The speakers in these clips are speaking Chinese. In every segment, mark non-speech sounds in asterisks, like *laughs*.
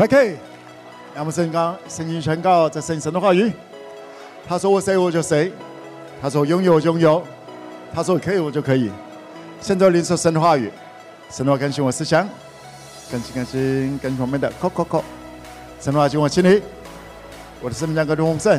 OK，让我们声刚声音宣告这圣神的话语。他说我谁我就谁，他说拥有我拥有，他说可以我就可以。现在领受神的话语，神的话更新我思想，更新更新更新我们的。Co Co Co，，神的话进我心里，我的生命将更丰盛。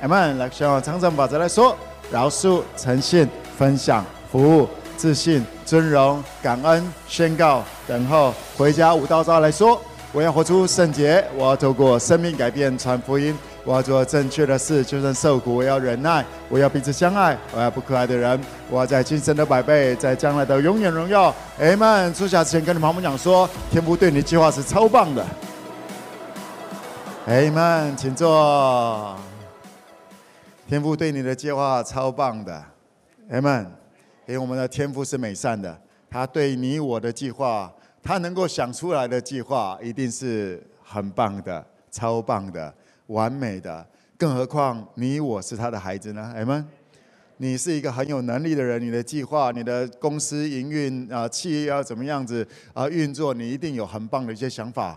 阿门。来，宣告长生法则来说：饶恕、诚信、分享、服务、自信、尊荣、感恩、宣告、等候、回家。五道招来说：我要活出圣洁，我要透过生命改变传福音。我要做正确的事，就算受苦，我要忍耐；我要彼此相爱，我要不可爱的人。我要在今生的百倍，在将来的永远荣耀。阿门。出下之前跟你们旁边讲说，天父对你的计划是超棒的。阿门，请坐。天父对你的计划超棒的。阿门。因为我们的天父是美善的，他对你我的计划，他能够想出来的计划，一定是很棒的，超棒的。完美的，更何况你我是他的孩子呢？阿们，你是一个很有能力的人，你的计划、你的公司营运啊，企业要怎么样子啊运作，你一定有很棒的一些想法。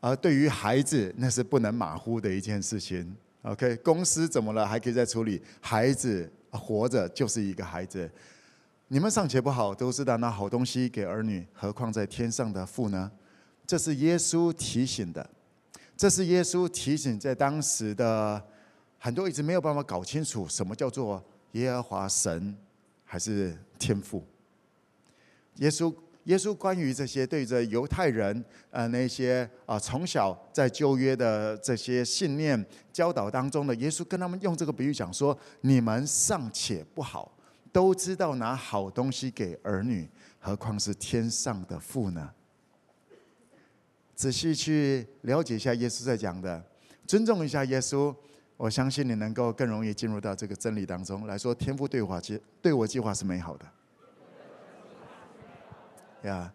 而对于孩子，那是不能马虎的一件事情。OK，公司怎么了还可以再处理，孩子活着就是一个孩子。你们尚且不好，都知道拿好东西给儿女，何况在天上的父呢？这是耶稣提醒的。这是耶稣提醒，在当时的很多一直没有办法搞清楚什么叫做耶和华神还是天父。耶稣耶稣关于这些对着犹太人呃那些啊从小在旧约的这些信念教导当中的，耶稣跟他们用这个比喻讲说：你们尚且不好，都知道拿好东西给儿女，何况是天上的父呢？仔细去了解一下耶稣在讲的，尊重一下耶稣，我相信你能够更容易进入到这个真理当中来说。天赋对话计对我计划是美好的，呀。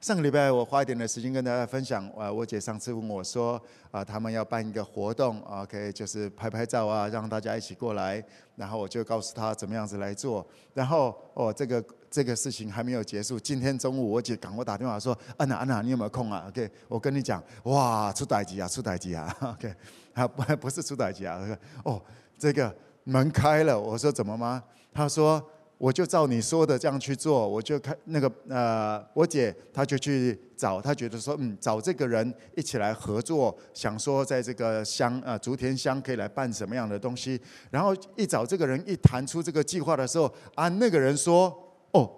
上个礼拜我花一点的时间跟大家分享，啊，我姐上次问我说，啊，他们要办一个活动，OK，就是拍拍照啊，让大家一起过来，然后我就告诉他怎么样子来做，然后哦，这个这个事情还没有结束，今天中午我姐赶快打电话说，安娜安娜，你有没有空啊？OK，我跟你讲，哇，出代志啊，出代志啊，*laughs* OK，啊不不是出代志啊，哦，这个门开了，我说怎么吗？他说。我就照你说的这样去做，我就看那个呃，我姐她就去找，她觉得说嗯，找这个人一起来合作，想说在这个乡呃竹田乡可以来办什么样的东西。然后一找这个人一谈出这个计划的时候，啊，那个人说哦，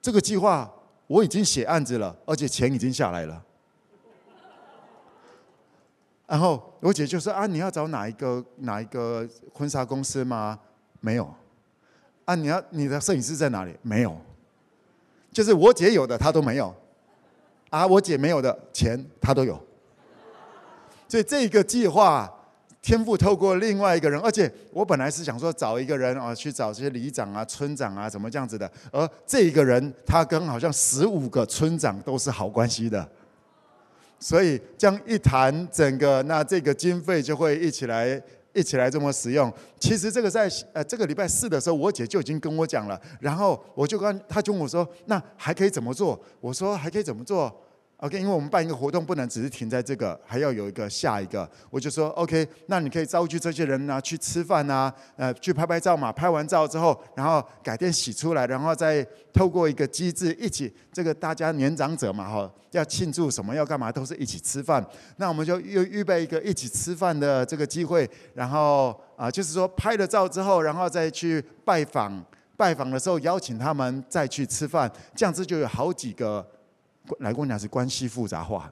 这个计划我已经写案子了，而且钱已经下来了。然后我姐就说啊，你要找哪一个哪一个婚纱公司吗？没有。啊！你要你的摄影师在哪里？没有，就是我姐有的他都没有，啊，我姐没有的钱他都有，所以这个计划天赋透过另外一个人，而且我本来是想说找一个人啊，去找这些里长啊、村长啊，怎么这样子的，而这一个人他跟好像十五个村长都是好关系的，所以这样一谈，整个那这个经费就会一起来。一起来这么使用，其实这个在呃这个礼拜四的时候，我姐就已经跟我讲了，然后我就跟她就问我说，那还可以怎么做？我说还可以怎么做？OK，因为我们办一个活动，不能只是停在这个，还要有一个下一个。我就说 OK，那你可以召集这些人呢、去吃饭啊，呃，去拍拍照嘛。拍完照之后，然后改天洗出来，然后再透过一个机制一起，这个大家年长者嘛，哈，要庆祝什么要干嘛，都是一起吃饭。那我们就预预备一个一起吃饭的这个机会，然后啊、就是说拍了照之后，然后再去拜访，拜访的时候邀请他们再去吃饭，这样子就有好几个。来跟我讲是关系复杂化，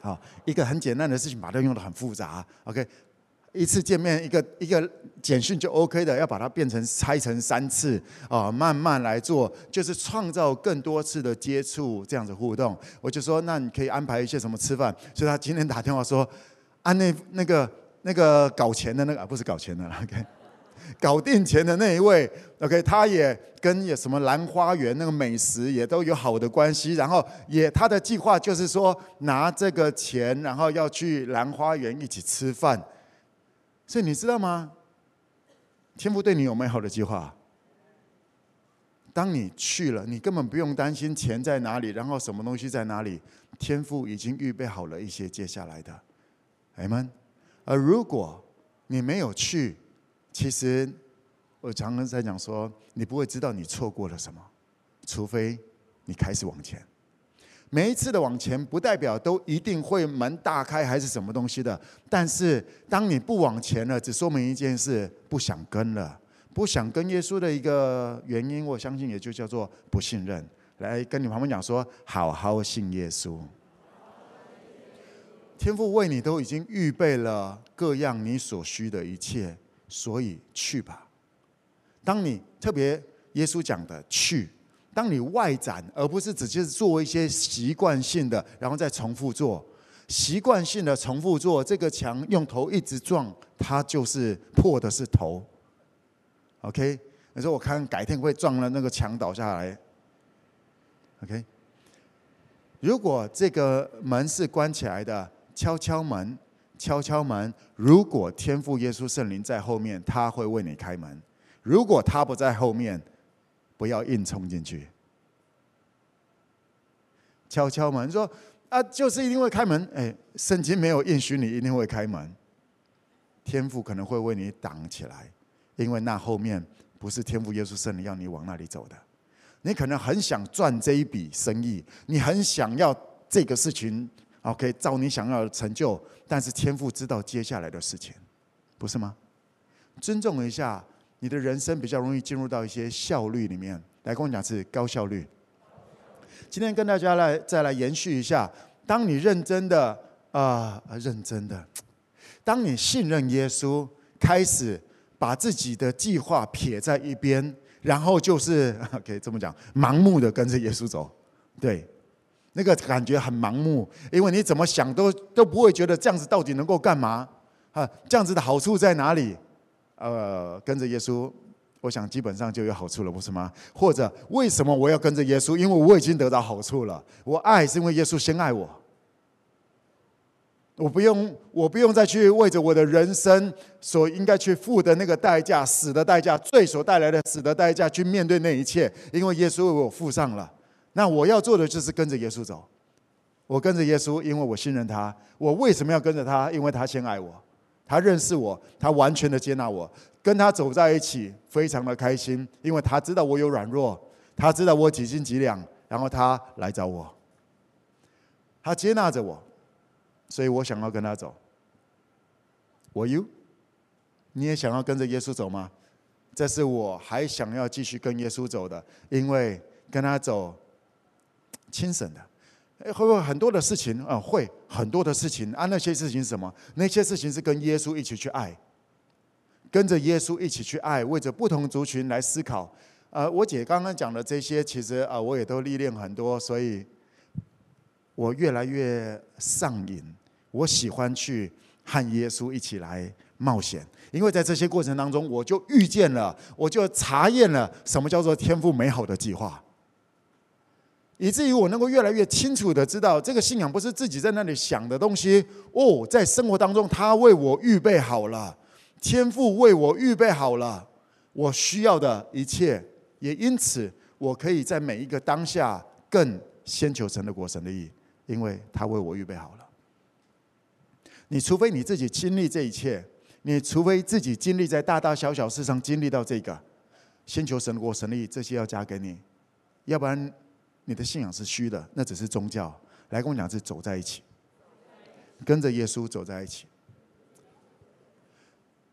好，一个很简单的事情，把它用得很复杂。OK，一次见面一个一个简讯就 OK 的，要把它变成拆成三次啊，慢慢来做，就是创造更多次的接触，这样子互动。我就说，那你可以安排一些什么吃饭？所以他今天打电话说，啊，那那个那个搞钱的那个，不是搞钱的，OK。搞定钱的那一位，OK，他也跟有什么兰花园那个美食也都有好的关系，然后也他的计划就是说拿这个钱，然后要去兰花园一起吃饭。所以你知道吗？天父对你有美好的计划，当你去了，你根本不用担心钱在哪里，然后什么东西在哪里，天父已经预备好了一些接下来的，阿们。而如果你没有去，其实我常常在讲说，你不会知道你错过了什么，除非你开始往前。每一次的往前，不代表都一定会门大开还是什么东西的。但是，当你不往前了，只说明一件事：不想跟了，不想跟耶稣的一个原因，我相信也就叫做不信任。来跟你旁边讲说，好好信耶稣。天父为你都已经预备了各样你所需的一切，所以去吧。当你特别耶稣讲的去。当你外展，而不是只是做一些习惯性的，然后再重复做，习惯性的重复做，这个墙用头一直撞，它就是破的是头。OK，你说我看改天会撞了那个墙倒下来。OK，如果这个门是关起来的，敲敲门，敲敲门。如果天父耶稣圣灵在后面，他会为你开门；如果他不在后面，不要硬冲进去，敲敲门说啊，就是一定会开门。哎，圣经没有应许你一定会开门，天父可能会为你挡起来，因为那后面不是天父耶稣圣灵要你往那里走的。你可能很想赚这一笔生意，你很想要这个事情，OK，照你想要的成就，但是天父知道接下来的事情，不是吗？尊重一下。你的人生比较容易进入到一些效率里面，来跟我讲是高效率。今天跟大家来再来延续一下，当你认真的啊、呃，认真的，当你信任耶稣，开始把自己的计划撇在一边，然后就是可以这么讲，盲目的跟着耶稣走，对，那个感觉很盲目，因为你怎么想都都不会觉得这样子到底能够干嘛啊？这样子的好处在哪里？呃，跟着耶稣，我想基本上就有好处了，不是吗？或者为什么我要跟着耶稣？因为我已经得到好处了。我爱是因为耶稣先爱我，我不用，我不用再去为着我的人生所应该去付的那个代价，死的代价，罪所带来的死的代价，去面对那一切，因为耶稣为我付上了。那我要做的就是跟着耶稣走。我跟着耶稣，因为我信任他。我为什么要跟着他？因为他先爱我。他认识我，他完全的接纳我，跟他走在一起，非常的开心，因为他知道我有软弱，他知道我几斤几两，然后他来找我，他接纳着我，所以我想要跟他走。我 you，你也想要跟着耶稣走吗？这是我还想要继续跟耶稣走的，因为跟他走，轻省的。会不会很多的事情啊？会很多的事情啊？那些事情是什么？那些事情是跟耶稣一起去爱，跟着耶稣一起去爱，为着不同族群来思考。呃，我姐刚刚讲的这些，其实啊，我也都历练很多，所以我越来越上瘾。我喜欢去和耶稣一起来冒险，因为在这些过程当中，我就遇见了，我就查验了什么叫做天赋美好的计划。以至于我能够越来越清楚的知道，这个信仰不是自己在那里想的东西哦，在生活当中，他为我预备好了，天父为我预备好了我需要的一切，也因此我可以在每一个当下更先求神的国、神的义，因为他为我预备好了。你除非你自己经历这一切，你除非自己经历在大大小小事上经历到这个，先求神的国、神的义，这些要加给你，要不然。你的信仰是虚的，那只是宗教。来跟我讲，是走在一起，跟着耶稣走在一起。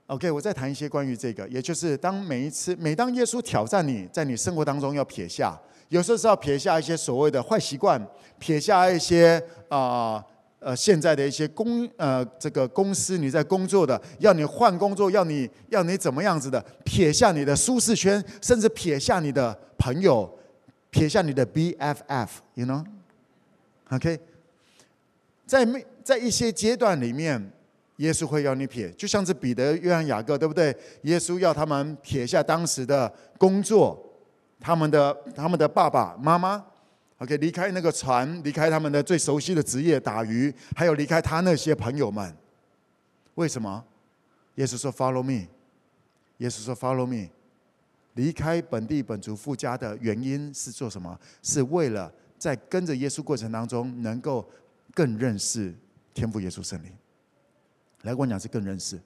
OK，我再谈一些关于这个，也就是当每一次，每当耶稣挑战你在你生活当中要撇下，有时候是要撇下一些所谓的坏习惯，撇下一些啊呃，呃现在的一些公呃这个公司你在工作的，要你换工作，要你要你怎么样子的，撇下你的舒适圈，甚至撇下你的朋友。撇下你的 BFF，you know，OK，在没在一些阶段里面，耶稣会要你撇，就像是彼得、约翰、雅各，对不对？耶稣要他们撇下当时的工作，他们的他们的爸爸妈妈，OK，离开那个船，离开他们的最熟悉的职业打鱼，还有离开他那些朋友们。为什么？耶稣说 “Follow me”，耶稣说 “Follow me”。离开本地本族父家的原因是做什么？是为了在跟着耶稣过程当中，能够更认识天赋耶稣圣灵。来跟我讲是更认识。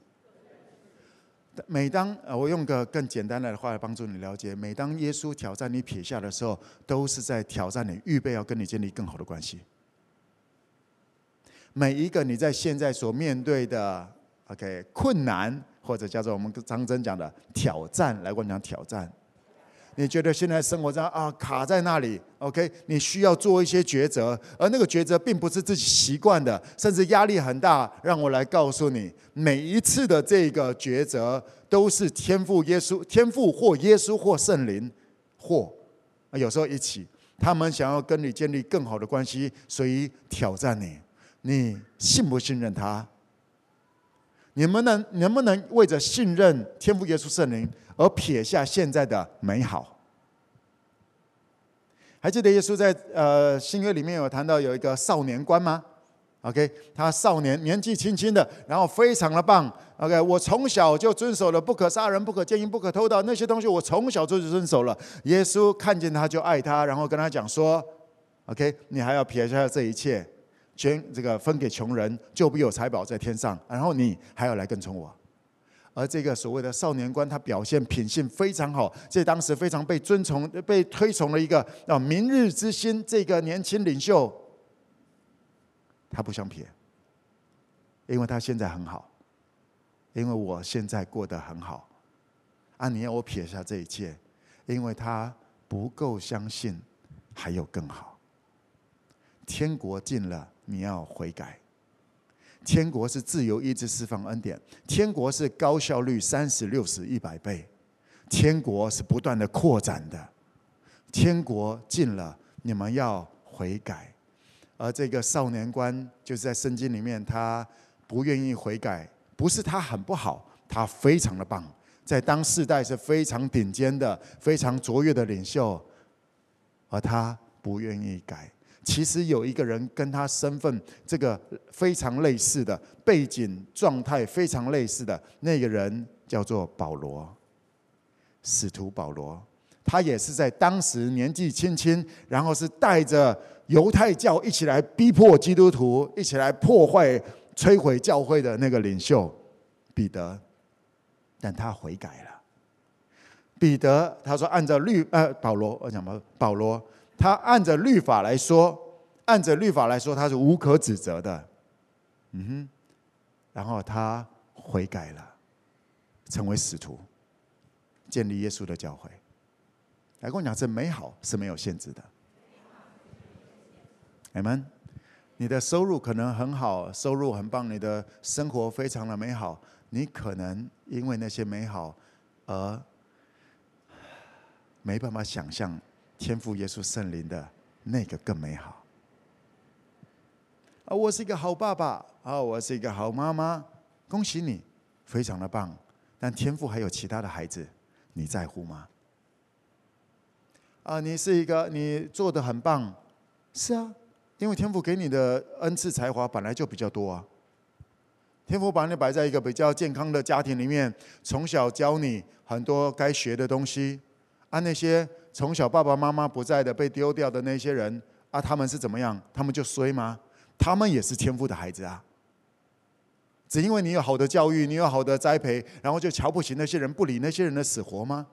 每当呃，我用个更简单的话来帮助你了解，每当耶稣挑战你撇下的时候，都是在挑战你，预备要跟你建立更好的关系。每一个你在现在所面对的 OK 困难，或者叫做我们张真讲的挑战，来跟我讲挑战。你觉得现在生活上啊卡在那里，OK？你需要做一些抉择，而那个抉择并不是自己习惯的，甚至压力很大。让我来告诉你，每一次的这个抉择都是天赋耶稣、天赋或耶稣或圣灵或有时候一起，他们想要跟你建立更好的关系，所以挑战你。你信不信任他？你们能能不能为着信任天父耶稣圣灵？而撇下现在的美好，还记得耶稣在呃新约里面有谈到有一个少年官吗？OK，他少年年纪轻轻的，然后非常的棒。OK，我从小就遵守了不可杀人、不可奸淫、不可偷盗那些东西，我从小就遵守了。耶稣看见他就爱他，然后跟他讲说：“OK，你还要撇下这一切，捐这个分给穷人，就必有财宝在天上。然后你还要来跟从我。”而这个所谓的少年官，他表现品性非常好，在当时非常被尊崇、被推崇的一个啊明日之星。这个年轻领袖，他不想撇，因为他现在很好，因为我现在过得很好。啊，你要我撇下这一切，因为他不够相信还有更好。天国近了，你要悔改。天国是自由意志释放恩典，天国是高效率三十六十一百倍，天国是不断的扩展的，天国近了，你们要悔改。而这个少年官就是在圣经里面，他不愿意悔改，不是他很不好，他非常的棒，在当世代是非常顶尖的、非常卓越的领袖，而他不愿意改。其实有一个人跟他身份这个非常类似的背景状态非常类似的那个人叫做保罗，使徒保罗，他也是在当时年纪轻轻，然后是带着犹太教一起来逼迫基督徒，一起来破坏摧毁教会的那个领袖彼得，但他悔改了。彼得他说按照律呃保罗我讲嘛保罗。他按着律法来说，按着律法来说，他是无可指责的，嗯哼。然后他悔改了，成为使徒，建立耶稣的教会。来跟我讲，这美好是没有限制的。你们，你的收入可能很好，收入很棒，你的生活非常的美好。你可能因为那些美好而没办法想象。天父耶稣圣灵的那个更美好。啊，我是一个好爸爸，啊，我是一个好妈妈，恭喜你，非常的棒。但天父还有其他的孩子，你在乎吗？啊，你是一个，你做的很棒，是啊，因为天父给你的恩赐才华本来就比较多啊。天父把你摆在一个比较健康的家庭里面，从小教你很多该学的东西，啊，那些。从小爸爸妈妈不在的被丢掉的那些人啊，他们是怎么样？他们就衰吗？他们也是天赋的孩子啊。只因为你有好的教育，你有好的栽培，然后就瞧不起那些人，不理那些人的死活吗？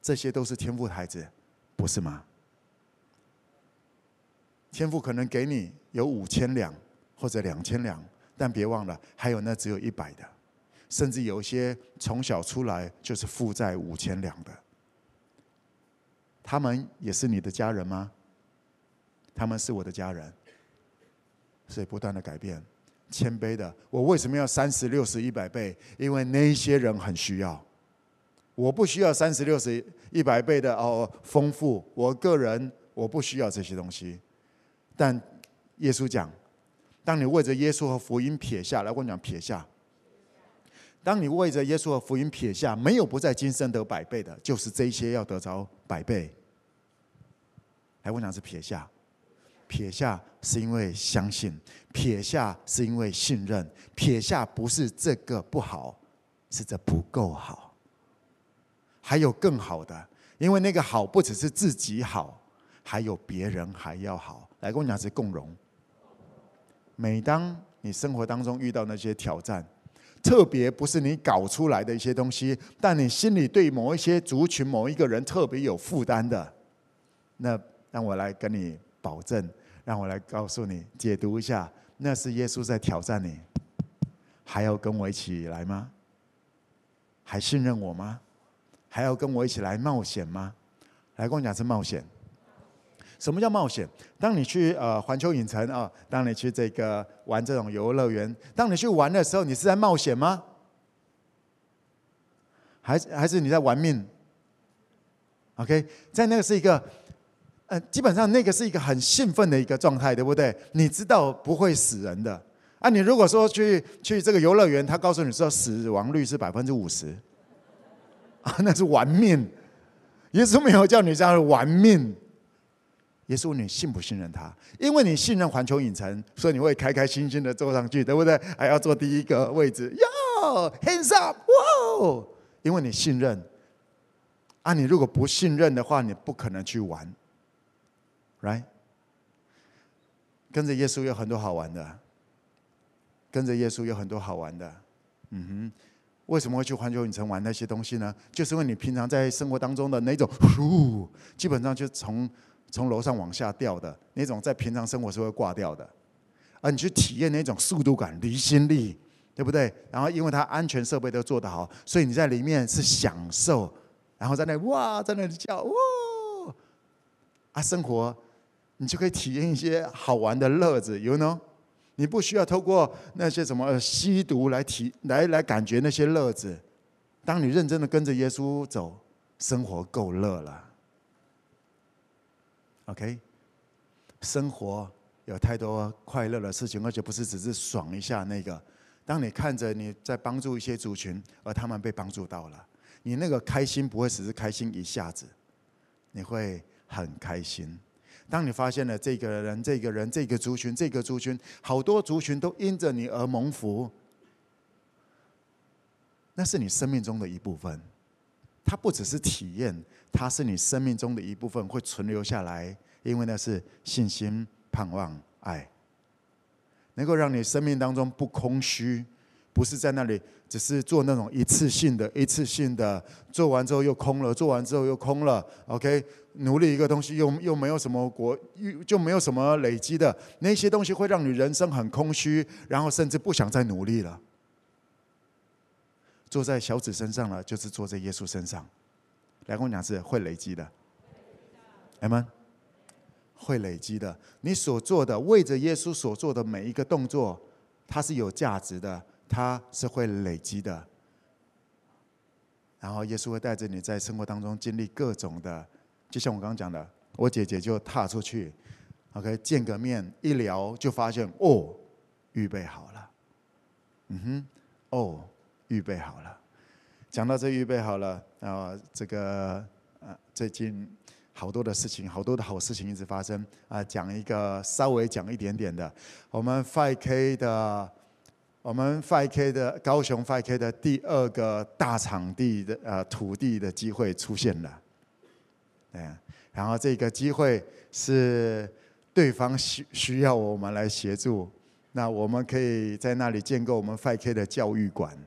这些都是天赋的孩子，不是吗？天赋可能给你有五千两或者两千两，但别忘了还有那只有一百的，甚至有些从小出来就是负债五千两的。他们也是你的家人吗？他们是我的家人，所以不断的改变，谦卑的。我为什么要三十六十一百倍？因为那些人很需要，我不需要三十六十一百倍的哦丰富。我个人我不需要这些东西，但耶稣讲，当你为着耶稣和福音撇下来，我讲撇下。当你为着耶稣和福音撇下，没有不在今生得百倍的，就是这些要得着百倍。来，我讲是撇下，撇下是因为相信，撇下是因为信任，撇下不是这个不好，是这不够好。还有更好的，因为那个好不只是自己好，还有别人还要好。来跟我讲是共荣。每当你生活当中遇到那些挑战，特别不是你搞出来的一些东西，但你心里对某一些族群、某一个人特别有负担的，那让我来跟你保证，让我来告诉你，解读一下，那是耶稣在挑战你，还要跟我一起来吗？还信任我吗？还要跟我一起来冒险吗？来跟我讲是冒险。什么叫冒险？当你去呃环球影城啊，当你去这个玩这种游乐园，当你去玩的时候，你是在冒险吗？还是还是你在玩命？OK，在那个是一个呃，基本上那个是一个很兴奋的一个状态，对不对？你知道不会死人的啊。你如果说去去这个游乐园，他告诉你说死亡率是百分之五十啊，*laughs* 那是玩命。耶稣没有叫你这样玩命。耶稣，你信不信任他？因为你信任环球影城，所以你会开开心心的坐上去，对不对？还要坐第一个位置，哟，hands up，哇！因为你信任。啊，你如果不信任的话，你不可能去玩，right？跟着耶稣有很多好玩的，跟着耶稣有很多好玩的，嗯哼。为什么会去环球影城玩那些东西呢？就是因为你平常在生活当中的那种，呼，基本上就从。从楼上往下掉的那种，在平常生活是会挂掉的，而你去体验那种速度感、离心力，对不对？然后因为它安全设备都做得好，所以你在里面是享受，然后在那哇，在那里叫哇，啊，生活你就可以体验一些好玩的乐子，you know？你不需要透过那些什么吸毒来体来来感觉那些乐子，当你认真的跟着耶稣走，生活够乐了。OK，生活有太多快乐的事情，而且不是只是爽一下那个。当你看着你在帮助一些族群，而他们被帮助到了，你那个开心不会只是开心一下子，你会很开心。当你发现了这个人、这个人、这个族群、这个族群，好多族群都因着你而蒙福，那是你生命中的一部分。它不只是体验，它是你生命中的一部分，会存留下来。因为那是信心、盼望、爱，能够让你生命当中不空虚，不是在那里只是做那种一次性的、一次性的，做完之后又空了，做完之后又空了。OK，努力一个东西又又没有什么果，又就没有什么累积的，那些东西会让你人生很空虚，然后甚至不想再努力了。坐在小子身上了，就是坐在耶稣身上。来跟我讲是会累积的，阿门。会累积的。你所做的，为着耶稣所做的每一个动作，它是有价值的，它是会累积的。然后耶稣会带着你在生活当中经历各种的，就像我刚刚讲的，我姐姐就踏出去，OK，见个面一聊就发现哦，预备好了，嗯哼，哦。预备好了，讲到这预备好了，然后这个呃最近好多的事情，好多的好事情一直发生啊。讲一个稍微讲一点点的，我们 5K 的，我们 5K 的高雄 5K 的第二个大场地的呃土地的机会出现了，嗯，然后这个机会是对方需需要我们来协助，那我们可以在那里建构我们 5K 的教育馆。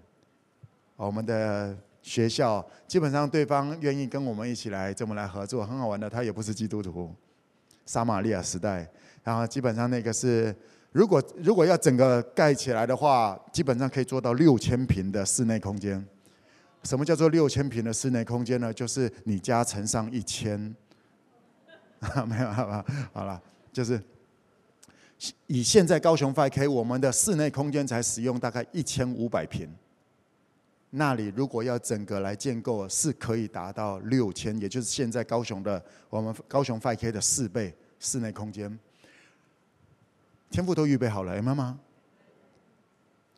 我们的学校基本上对方愿意跟我们一起来这么来合作，很好玩的。他也不是基督徒，撒玛利亚时代，然后基本上那个是，如果如果要整个盖起来的话，基本上可以做到六千平的室内空间。什么叫做六千平的室内空间呢？就是你家乘上一千，*laughs* 没有，好吧，好了，就是以现在高雄 5K 我们的室内空间才使用大概一千五百平。那里如果要整个来建构，是可以达到六千，也就是现在高雄的我们高雄 5K 的四倍室内空间。天父都预备好了，哎妈妈，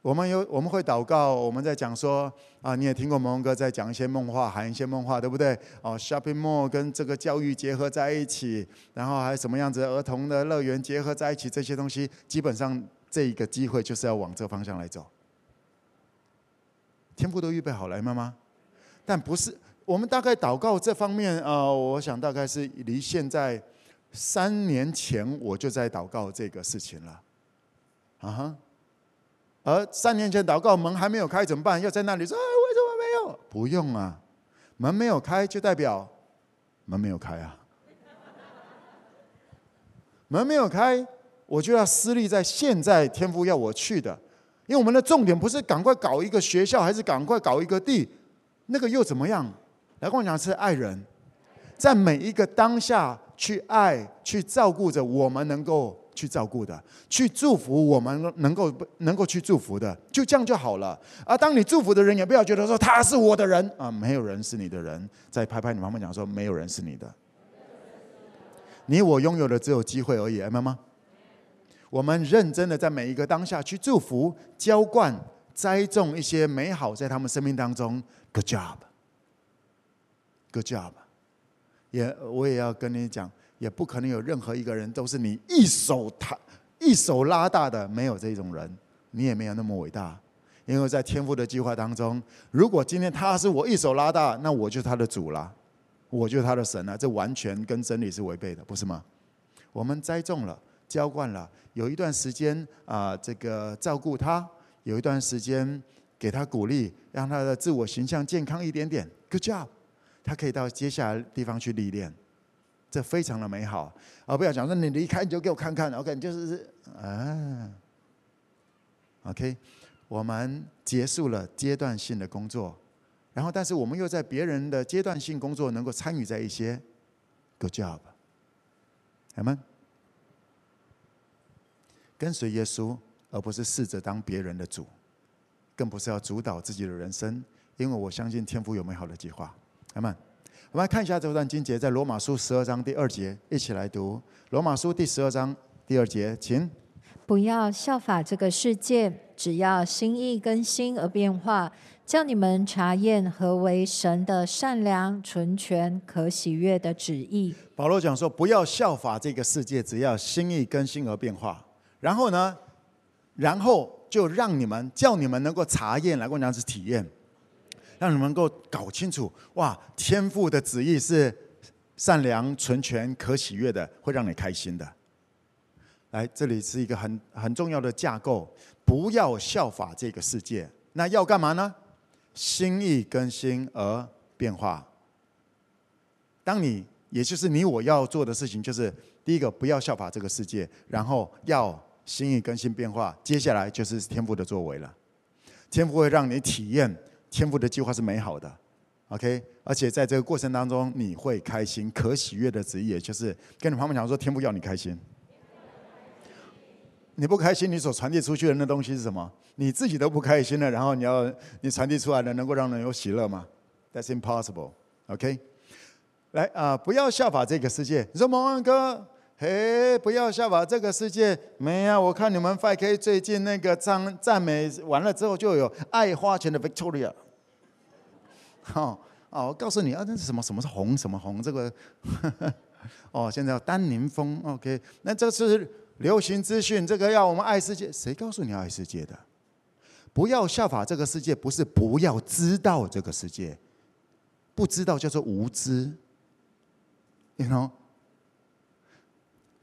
我们有我们会祷告，我们在讲说啊，你也听过蒙哥在讲一些梦话，喊一些梦话，对不对？哦，shopping mall 跟这个教育结合在一起，然后还有什么样子儿童的乐园结合在一起，这些东西基本上这一个机会就是要往这方向来走。天父都预备好了，妈妈，但不是我们大概祷告这方面啊、我想大概是离现在三年前我就在祷告这个事情了，啊哈。而三年前祷告门还没有开怎么办？要在那里说，哎，为什么没有？不用啊，门没有开就代表门没有开啊。门没有开，我就要私立在现在天父要我去的，因为我们的重点不是赶快搞一个学校，还是赶快搞一个地，那个又怎么样？来跟我讲是爱人，在每一个当下去爱、去照顾着我们能够。去照顾的，去祝福我们能够能够去祝福的，就这样就好了。而当你祝福的人，也不要觉得说他是我的人啊，没有人是你的人。再拍拍你旁边讲说，没有人是你的，你我拥有的只有机会而已，明白吗？我们认真的在每一个当下去祝福、浇灌、栽种一些美好在他们生命当中。Good job，Good job。也我也要跟你讲。也不可能有任何一个人都是你一手他、一手拉大的，没有这种人，你也没有那么伟大。因为在天父的计划当中，如果今天他是我一手拉大，那我就他的主了，我就他的神了，这完全跟真理是违背的，不是吗？我们栽种了、浇灌了，有一段时间啊，这个照顾他，有一段时间给他鼓励，让他的自我形象健康一点点。Good job，他可以到接下来地方去历练。这非常的美好，啊！不要讲说你离开你就给我看看，OK？就是啊，OK？我们结束了阶段性的工作，然后但是我们又在别人的阶段性工作能够参与在一些，Good job，好吗？跟随耶稣，而不是试着当别人的主，更不是要主导自己的人生，因为我相信天父有美好的计划，好吗？我们来看一下这段经节，在罗马书十二章第二节，一起来读。罗马书第十二章第二节，请不要效法这个世界，只要心意更新而变化，叫你们查验何为神的善良、纯全、可喜悦的旨意。保罗讲说，不要效法这个世界，只要心意更新而变化。然后呢，然后就让你们，叫你们能够查验，来跟我讲是体验。让你们能够搞清楚，哇！天父的旨意是善良、纯全、可喜悦的，会让你开心的。来，这里是一个很很重要的架构，不要效法这个世界。那要干嘛呢？心意更新而变化。当你，也就是你我要做的事情，就是第一个，不要效法这个世界，然后要心意更新变化。接下来就是天赋的作为了，天赋会让你体验。天赋的计划是美好的，OK，而且在这个过程当中，你会开心，可喜悦的职业，就是跟你旁边讲说，天赋要你开心。你不开心，你所传递出去的那东西是什么？你自己都不开心了，然后你要你传递出来的能够让人有喜乐吗？That's impossible，OK。来啊、不要效法这个世界。你说蒙恩哥，嘿，不要效法这个世界。没啊，我看你们 5K 最近那个赞赞美完了之后，就有爱花钱的 Victoria。好，哦，我告诉你啊，那是什么？什么是红？什么红？这个，*laughs* 哦，现在要丹宁风，OK。那这是流行资讯，这个要我们爱世界。谁告诉你要爱世界的？不要效法这个世界，不是不要知道这个世界，不知道叫做无知。You know，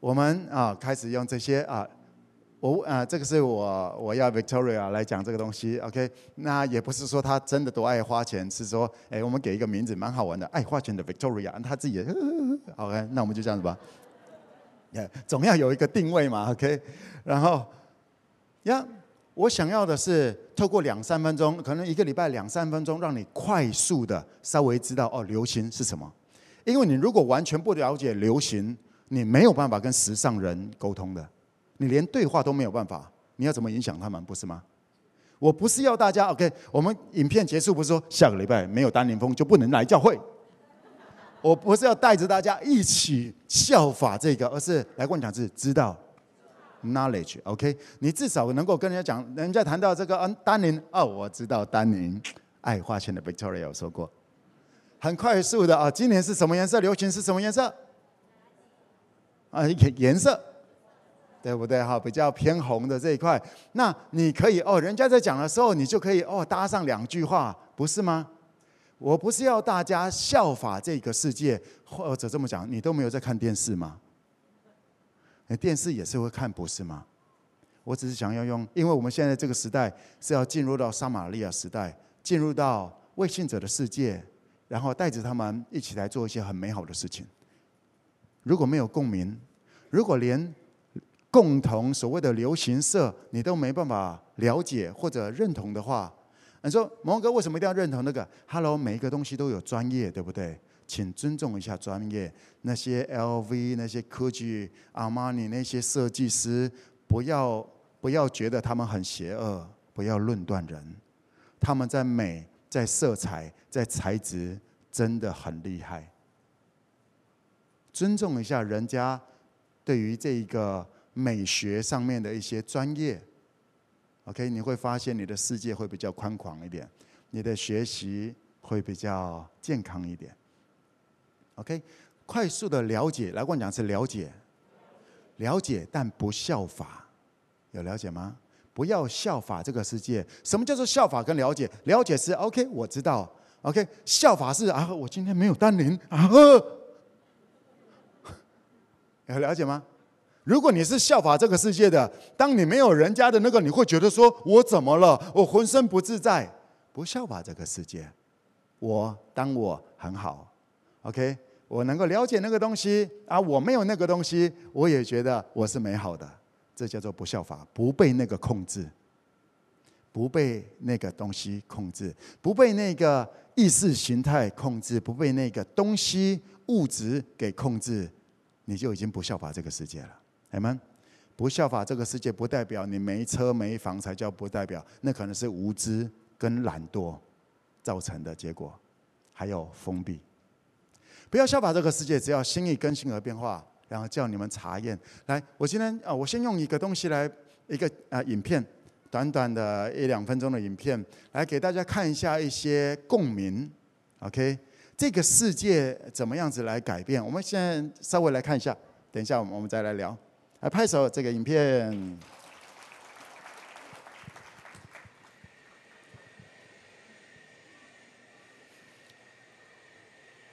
我们啊开始用这些啊。我啊，这个是我我要 Victoria 来讲这个东西，OK？那也不是说他真的多爱花钱，是说，哎，我们给一个名字蛮好玩的，爱花钱的 Victoria，他自己也，*laughs* OK？那我们就这样子吧，也总要有一个定位嘛，OK？然后，呀，我想要的是透过两三分钟，可能一个礼拜两三分钟，让你快速的稍微知道哦，流行是什么？因为你如果完全不了解流行，你没有办法跟时尚人沟通的。你连对话都没有办法，你要怎么影响他们？不是吗？我不是要大家 OK，我们影片结束不是说下个礼拜没有丹宁风就不能来教会。我不是要带着大家一起效法这个，而是来跟我讲是知道 knowledge OK，你至少能够跟人家讲，人家谈到这个嗯丹宁哦，我知道丹宁爱花钱的 Victoria 有说过，很快速的啊，今年是什么颜色？流行是什么颜色？啊，颜颜色。对不对哈？比较偏红的这一块，那你可以哦，人家在讲的时候，你就可以哦搭上两句话，不是吗？我不是要大家效法这个世界，或者这么讲，你都没有在看电视吗？电视也是会看，不是吗？我只是想要用，因为我们现在这个时代是要进入到撒玛利亚时代，进入到未信者的世界，然后带着他们一起来做一些很美好的事情。如果没有共鸣，如果连共同所谓的流行色你都没办法了解或者认同的话，你说蒙哥为什么一定要认同那个？Hello，每一个东西都有专业，对不对？请尊重一下专业。那些 LV、那些科技、阿玛尼那些设计师，不要不要觉得他们很邪恶，不要论断人。他们在美、在色彩、在材质，真的很厉害。尊重一下人家对于这一个美学上面的一些专业。OK，你会发现你的世界会比较宽广一点，你的学习会比较健康一点。OK，快速的了解，来跟我讲是了解，了解但不效法，有了解吗？不要效法这个世界。什么叫做效法跟了解？了解是 OK，我知道。OK，效法是啊，我今天没有单宁啊，有了解吗？如果你是效法这个世界的，当你没有人家的那个，你会觉得说：“我怎么了？我浑身不自在。”不效法这个世界，我当我很好，OK，我能够了解那个东西。啊，我没有那个东西，我也觉得我是美好的。这叫做不效法，不被那个控制，不被那个东西控制，不被那个意识形态控制，不被那个东西物质给控制，你就已经不效法这个世界了。你们不效法这个世界，不代表你没车没房才叫不代表，那可能是无知跟懒惰造成的结果，还有封闭。不要效法这个世界，只要心意更新而变化，然后叫你们查验。来，我今天啊，我先用一个东西来一个啊影片，短短的一两分钟的影片，来给大家看一下一些共鸣。OK，这个世界怎么样子来改变？我们现在稍微来看一下，等一下我们我们再来聊。来拍手，这个影片，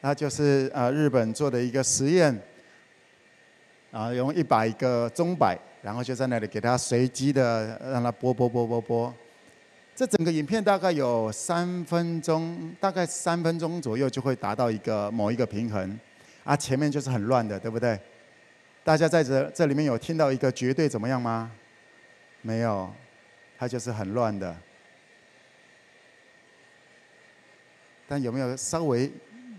那就是啊日本做的一个实验，啊用一百个钟摆，然后就在那里给它随机的让它播播播播播，这整个影片大概有三分钟，大概三分钟左右就会达到一个某一个平衡，啊前面就是很乱的，对不对？大家在这这里面有听到一个绝对怎么样吗？没有，它就是很乱的。但有没有稍微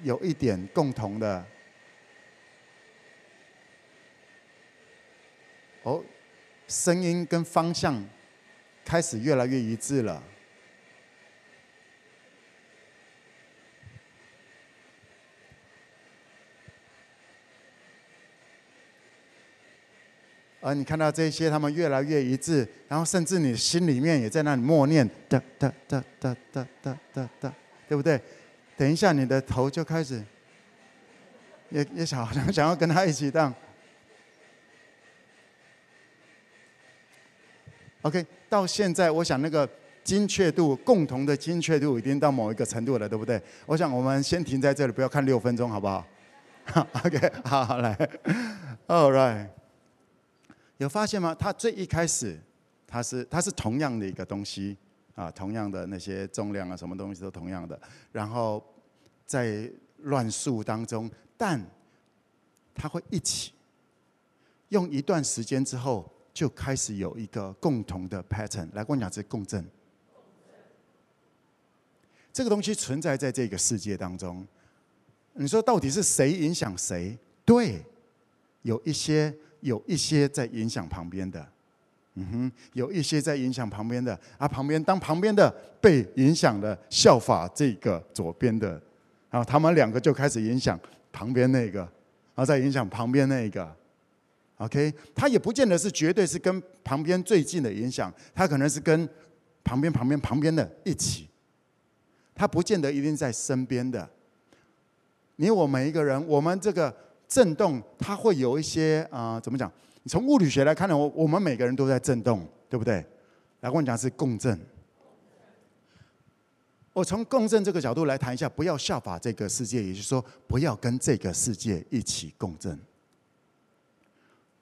有一点共同的？哦，声音跟方向开始越来越一致了。而你看到这些，他们越来越一致，然后甚至你心里面也在那里默念哒哒哒哒哒哒哒哒，对不对？等一下，你的头就开始也也想 *laughs* 想要跟他一起荡。OK，到现在我想那个精确度，共同的精确度已经到某一个程度了，对不对？我想我们先停在这里，不要看六分钟，好不好？*laughs* OK，好，好来，All right。有发现吗？它最一开始，它是它是同样的一个东西啊，同样的那些重量啊，什么东西都同样的。然后在乱数当中，但它会一起用一段时间之后，就开始有一个共同的 pattern。来，跟我讲这共振。这个东西存在在这个世界当中。你说到底是谁影响谁？对，有一些。有一些在影响旁边的，嗯哼，有一些在影响旁边的，啊，旁边当旁边的被影响了，效法这个左边的，然后他们两个就开始影响旁边那个，然后再影响旁边那个，OK，他也不见得是绝对是跟旁边最近的影响，他可能是跟旁边旁边旁边的一起，他不见得一定在身边的，你我每一个人，我们这个。震动，它会有一些啊、怎么讲？从物理学来看呢，我我们每个人都在震动，对不对？来我讲是共振。我从共振这个角度来谈一下，不要效法这个世界，也就是说，不要跟这个世界一起共振。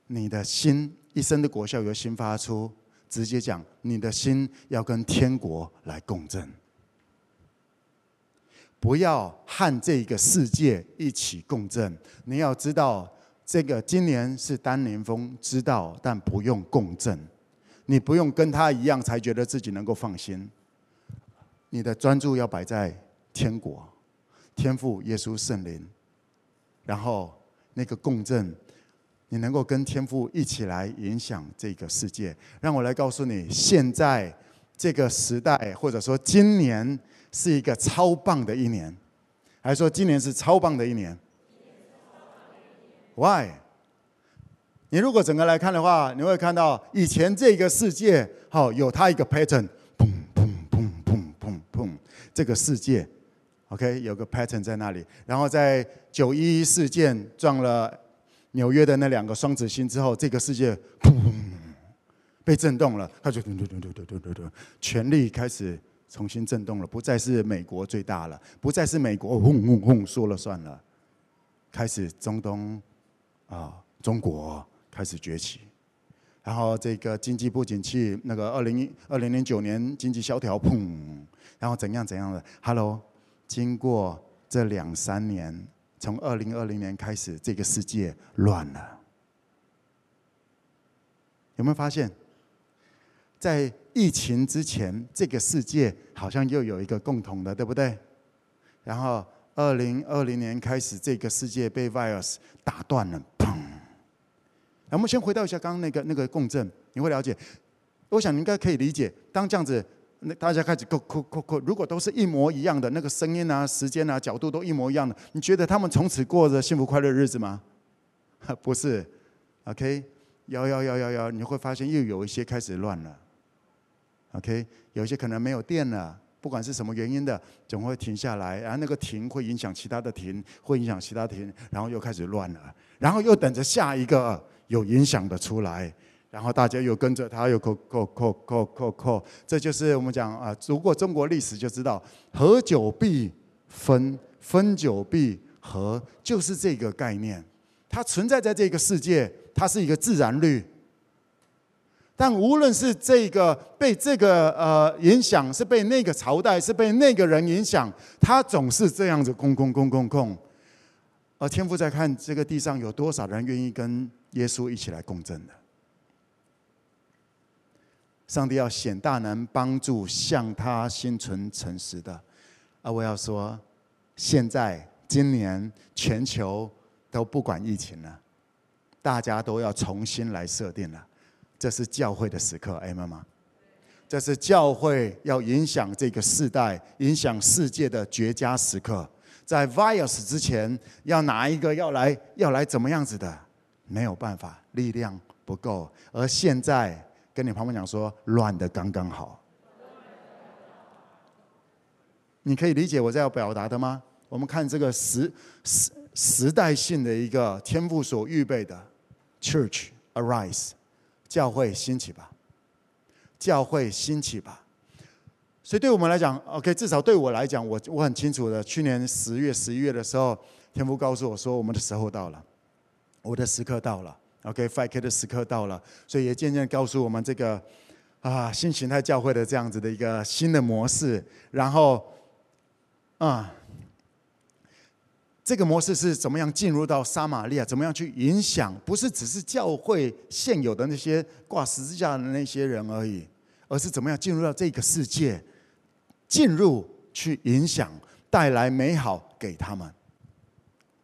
你的心一生的果效由心发出，直接讲，你的心要跟天国来共振，不要和这个世界一起共振。你要知道，这个今年是丹宁峰，知道，但不用共振。你不用跟他一样才觉得自己能够放心。你的专注要摆在天国、天父、耶稣、圣灵，然后那个共振，你能够跟天父一起来影响这个世界。让我来告诉你，现在这个时代，或者说今年是一个超棒的一年，还说今年是超棒的一年？Why？你如果整个来看的话，你会看到以前这个世界，好有它一个 pattern，砰砰砰砰砰砰，这个世界，OK，有个 pattern 在那里。然后在九一事件撞了纽约的那两个双子星之后，这个世界砰被震动了，他就咚咚咚咚咚咚咚，权力开始重新震动了，不再是美国最大了，不再是美国轰轰轰说了算了，开始中东啊，中国开始崛起。然后这个经济不景气，那个二零二零零九年经济萧条，砰，然后怎样怎样的？Hello，经过这两三年，从二零二零年开始，这个世界乱了。有没有发现，在疫情之前，这个世界好像又有一个共同的，对不对？然后二零二零年开始，这个世界被 virus 打断了，砰。我们先回到一下刚刚那个那个共振，你会了解。我想你应该可以理解，当这样子，那大家开始扣扣扣扣，如果都是一模一样的，那个声音啊、时间啊、角度都一模一样的，你觉得他们从此过着幸福快乐日子吗？*laughs* 不是，OK，幺幺幺幺幺，你会发现又有一些开始乱了。OK，有些可能没有电了，不管是什么原因的，总会停下来，然后那个停会影响其他的停，会影响其他停，然后又开始乱了，然后又等着下一个。有影响的出来，然后大家又跟着他，又扣扣扣扣扣扣，这就是我们讲啊，读过中国历史就知道，合久必分，分久必合，就是这个概念。它存在在这个世界，它是一个自然律。但无论是这个被这个呃影响，是被那个朝代，是被那个人影响，他总是这样子，空空空空空。而天父在看这个地上有多少人愿意跟耶稣一起来共振的。上帝要显大能帮助向他心存诚实的。啊，我要说，现在今年全球都不管疫情了，大家都要重新来设定了。这是教会的时刻，哎，妈妈，这是教会要影响这个世代、影响世界的绝佳时刻。在 virus 之前，要哪一个要来要来怎么样子的？没有办法，力量不够。而现在跟你旁边讲说，乱的刚刚好。你可以理解我在要表达的吗？我们看这个时时时代性的一个天赋所预备的 Church arise，教会兴起吧，教会兴起吧。所以对我们来讲，OK，至少对我来讲，我我很清楚的。去年十月、十一月的时候，天父告诉我说，我们的时候到了，我的时刻到了，OK，5K 的时刻到了。所以也渐渐告诉我们这个啊新形态教会的这样子的一个新的模式。然后啊，这个模式是怎么样进入到撒玛利亚？怎么样去影响？不是只是教会现有的那些挂十字架的那些人而已，而是怎么样进入到这个世界？进入去影响，带来美好给他们。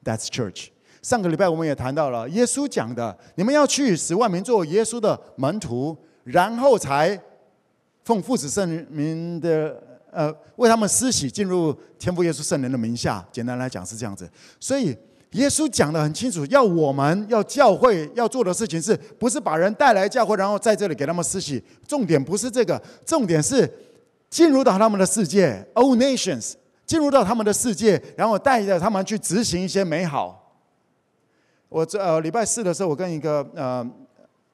That's church。上个礼拜我们也谈到了耶稣讲的：你们要去使万民做耶稣的门徒，然后才奉父子圣名的呃为他们施洗，进入天父耶稣圣人的名下。简单来讲是这样子。所以耶稣讲得很清楚，要我们要教会要做的事情，是不是把人带来教会，然后在这里给他们施洗？重点不是这个，重点是。进入到他们的世界，All nations，进入到他们的世界，然后带着他们去执行一些美好。我这呃礼拜四的时候，我跟一个呃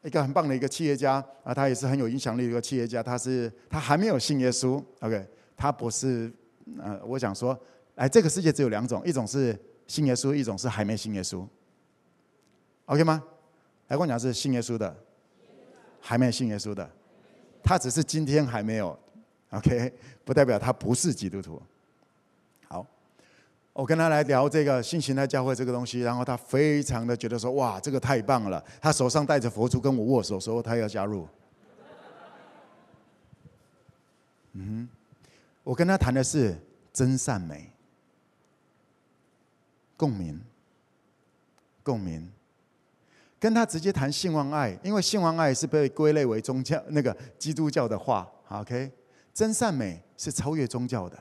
一个很棒的一个企业家啊，他也是很有影响力的一个企业家，他是他还没有信耶稣，OK，他不是呃，我想说，哎，这个世界只有两种，一种是信耶稣，一种是还没信耶稣。OK 吗？来跟我讲是信耶稣的，还没信耶稣的，他只是今天还没有。OK，不代表他不是基督徒。好，我跟他来聊这个新形态教会这个东西，然后他非常的觉得说，哇，这个太棒了。他手上带着佛珠跟我握手，说他要加入。嗯哼，我跟他谈的是真善美，共鸣，共鸣。跟他直接谈性望爱，因为性望爱是被归类为宗教那个基督教的话，OK？真善美是超越宗教的，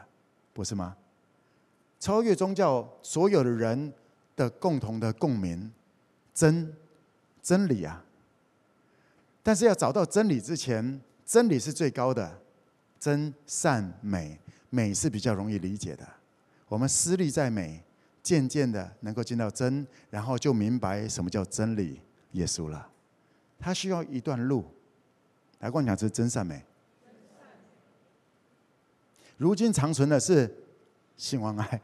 不是吗？超越宗教，所有的人的共同的共鸣，真真理啊！但是要找到真理之前，真理是最高的，真善美，美是比较容易理解的。我们思虑在美，渐渐的能够见到真，然后就明白什么叫真理。耶稣了，他需要一段路。来跟我讲，这真善美。如今长存的是性望爱，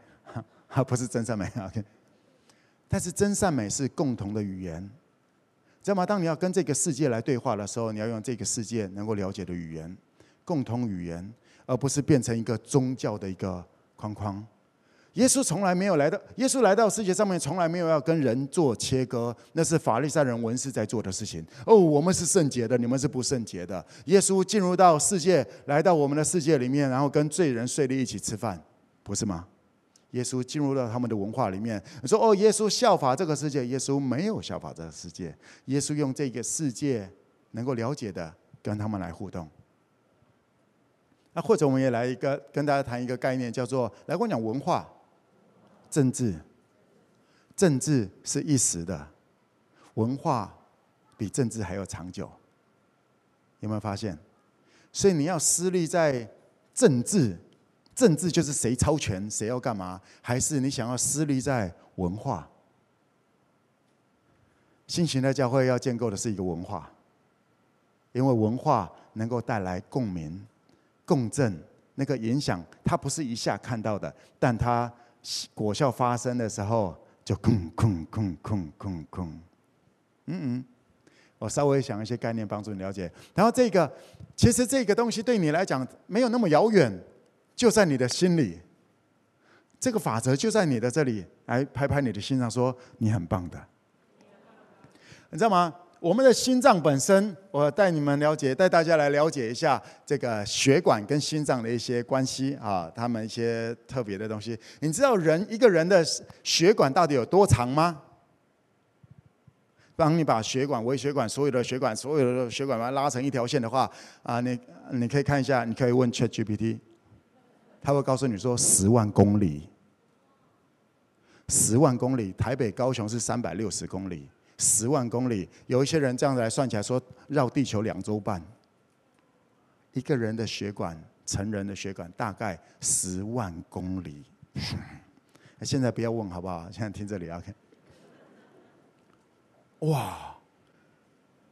哈，不是真善美。OK，但是真善美是共同的语言，知道吗？当你要跟这个世界来对话的时候，你要用这个世界能够了解的语言，共同语言，而不是变成一个宗教的一个框框。耶稣从来没有来到，耶稣来到世界上面，从来没有要跟人做切割，那是法利赛人文士在做的事情。哦，我们是圣洁的，你们是不圣洁的。耶稣进入到世界，来到我们的世界里面，然后跟罪人税吏一起吃饭，不是吗？耶稣进入到他们的文化里面，说哦，耶稣效法这个世界，耶稣没有效法这个世界，耶稣用这个世界能够了解的跟他们来互动。那或者我们也来一个跟大家谈一个概念，叫做来跟我讲文化。政治，政治是一时的，文化比政治还要长久。有没有发现？所以你要私立在政治，政治就是谁超权，谁要干嘛？还是你想要私立在文化？新型的教会要建构的是一个文化，因为文化能够带来共鸣、共振，那个影响，它不是一下看到的，但它。果效发生的时候，就空空空空空空，嗯嗯，我稍微想一些概念帮助你了解。然后这个，其实这个东西对你来讲没有那么遥远，就在你的心里。这个法则就在你的这里，来拍拍你的心上，说你很棒的，你知道吗？我们的心脏本身，我带你们了解，带大家来了解一下这个血管跟心脏的一些关系啊，他们一些特别的东西。你知道人一个人的血管到底有多长吗？当你把血管、微血管、所有的血管、所有的血管把它拉成一条线的话，啊，你你可以看一下，你可以问 ChatGPT，他会告诉你说十万公里，十万公里，台北高雄是三百六十公里。十万公里，有一些人这样子来算起来说，绕地球两周半。一个人的血管，成人的血管大概十万公里。*laughs* 现在不要问好不好？现在听这里 OK。哇！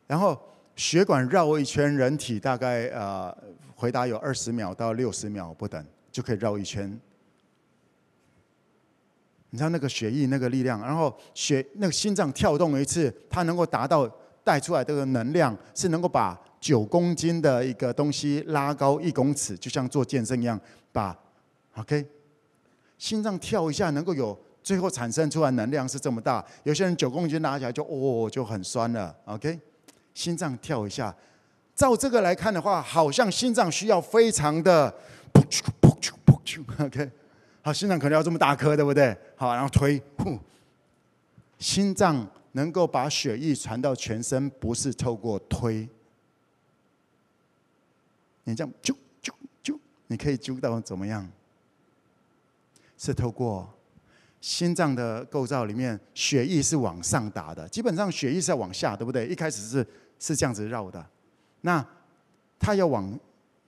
然后血管绕一圈人体大概呃，回答有二十秒到六十秒不等，就可以绕一圈。你知道那个血液那个力量，然后血那个心脏跳动一次，它能够达到带出来这个能量，是能够把九公斤的一个东西拉高一公尺，就像做健身一样，把 OK，心脏跳一下能够有最后产生出来能量是这么大。有些人九公斤拿起来就哦就很酸了，OK，心脏跳一下，照这个来看的话，好像心脏需要非常的，OK。好，心脏可能要这么大颗，对不对？好，然后推，呼，心脏能够把血液传到全身，不是透过推。你这样揪揪揪，你可以揪到怎么样？是透过心脏的构造里面，血液是往上打的，基本上血液是要往下，对不对？一开始是是这样子绕的，那它要往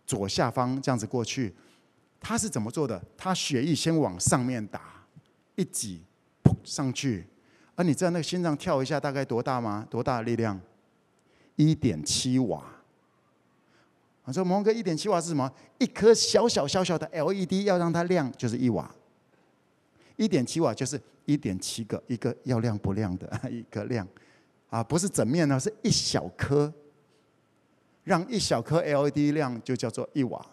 左下方这样子过去。他是怎么做的？他血液先往上面打，一挤，噗上去。而你知道那个心脏跳一下大概多大吗？多大的力量？一点七瓦。我说蒙哥一点七瓦是什么？一颗小小小小的 LED 要让它亮就是一瓦。一点七瓦就是一点七个，一个要亮不亮的 *laughs* 一个亮，啊，不是整面呢，是一小颗，让一小颗 LED 亮就叫做一瓦。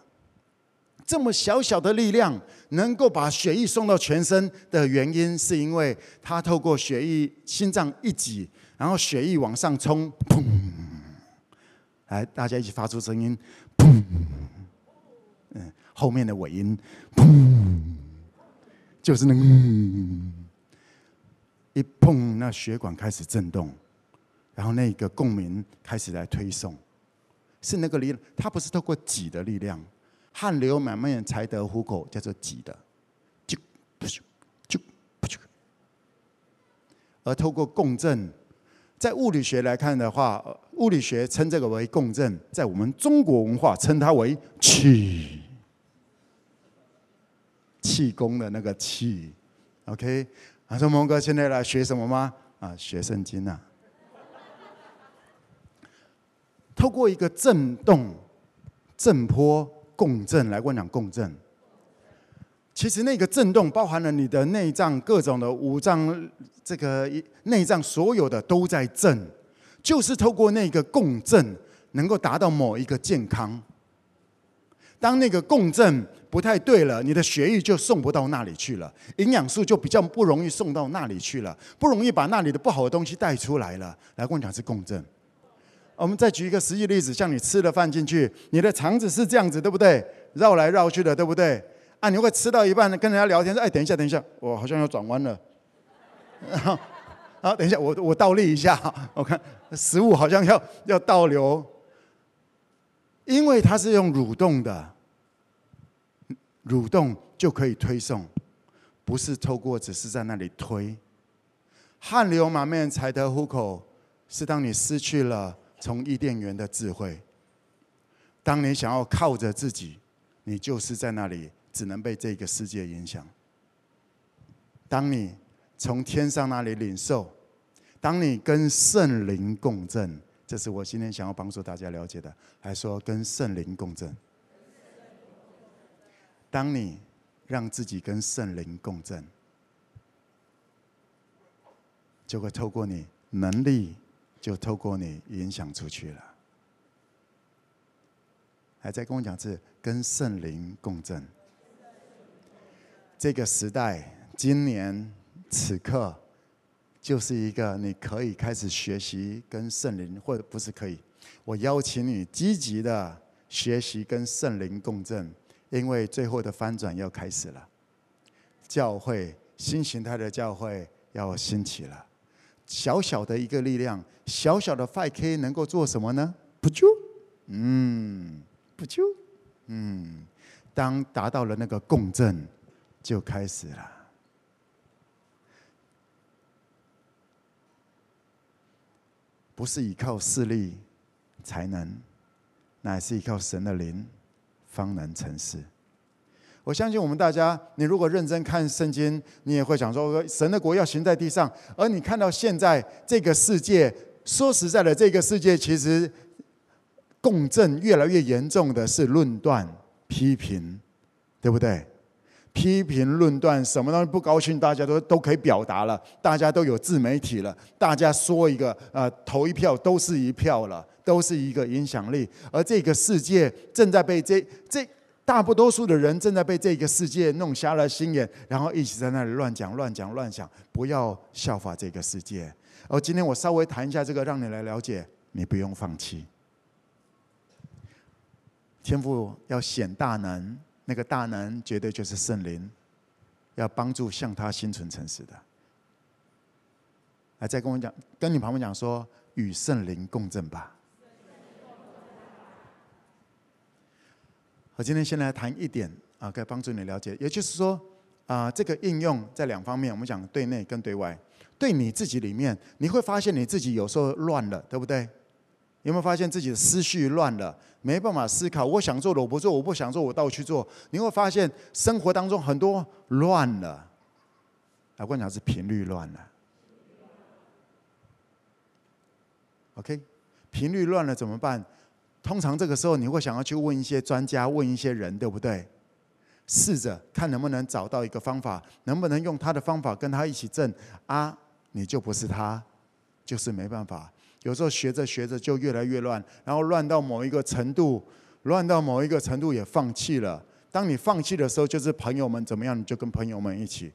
这么小小的力量能够把血液送到全身的原因，是因为它透过血液心脏一挤，然后血液往上冲，砰！来，大家一起发出声音，砰！嗯，后面的尾音，砰，就是那个，一碰，那血管开始震动，然后那个共鸣开始来推送，是那个力，它不是透过挤的力量，汗流满面才得糊口，叫做挤的，就不就就不就，而透过共振。在物理学来看的话，物理学称这个为共振，在我们中国文化称它为气，气功的那个气。OK，啊，说蒙哥现在来学什么吗？啊，学圣经啊。透过一个震动、震波、共振来，我讲共振。其实那个震动包含了你的内脏、各种的五脏，这个内脏所有的都在震，就是透过那个共振，能够达到某一个健康。当那个共振不太对了，你的血液就送不到那里去了，营养素就比较不容易送到那里去了，不容易把那里的不好的东西带出来了。来，跟我讲是共振。我们再举一个实际例子，像你吃了饭进去，你的肠子是这样子，对不对？绕来绕去的，对不对？啊，你会吃到一半跟人家聊天说：“哎，等一下，等一下，我好像要转弯了。*laughs* ”好，好，等一下，我我倒立一下，我看食物好像要要倒流，因为它是用蠕动的，蠕动就可以推送，不是透过只是在那里推。汗流满面才得糊口，是当你失去了从伊甸园的智慧，当你想要靠着自己，你就是在那里。只能被这个世界影响。当你从天上那里领受，当你跟圣灵共振，这是我今天想要帮助大家了解的。还说跟圣灵共振，当你让自己跟圣灵共振，就会透过你能力，就透过你影响出去了。还在跟我讲是跟圣灵共振。这个时代，今年此刻，就是一个你可以开始学习跟圣灵，或者不是可以，我邀请你积极的学习跟圣灵共振，因为最后的翻转要开始了。教会新形态的教会要兴起了，小小的一个力量，小小的 5K 能够做什么呢？不就，嗯，不就，嗯，当达到了那个共振。就开始了，不是依靠势力才能，乃是依靠神的灵方能成事。我相信我们大家，你如果认真看圣经，你也会想说，神的国要行在地上。而你看到现在这个世界，说实在的，这个世界其实共振越来越严重的是论断、批评，对不对？批评论断，什么东西不高兴，大家都都可以表达了，大家都有自媒体了，大家说一个，呃，投一票都是一票了，都是一个影响力。而这个世界正在被这这大不多数的人正在被这个世界弄瞎了心眼，然后一直在那里乱讲乱讲乱讲，不要效法这个世界。而今天我稍微谈一下这个，让你来了解，你不用放弃。天父要显大能。那个大能绝对就是圣灵，要帮助向他心存诚实的。来，再跟我讲，跟你旁边讲说，与圣灵共振吧。我今天先来谈一点啊，可以帮助你了解。也就是说啊，这个应用在两方面，我们讲对内跟对外。对你自己里面，你会发现你自己有时候乱了，对不对？有没有发现自己的思绪乱了，没办法思考？我想做的我不做，我不想做我倒去做。你会发现生活当中很多乱了。啊，关键是频率乱了。OK，频率乱了怎么办？通常这个时候你会想要去问一些专家，问一些人，对不对？试着看能不能找到一个方法，能不能用他的方法跟他一起证啊？你就不是他，就是没办法。有时候学着学着就越来越乱，然后乱到某一个程度，乱到某一个程度也放弃了。当你放弃的时候，就是朋友们怎么样，你就跟朋友们一起；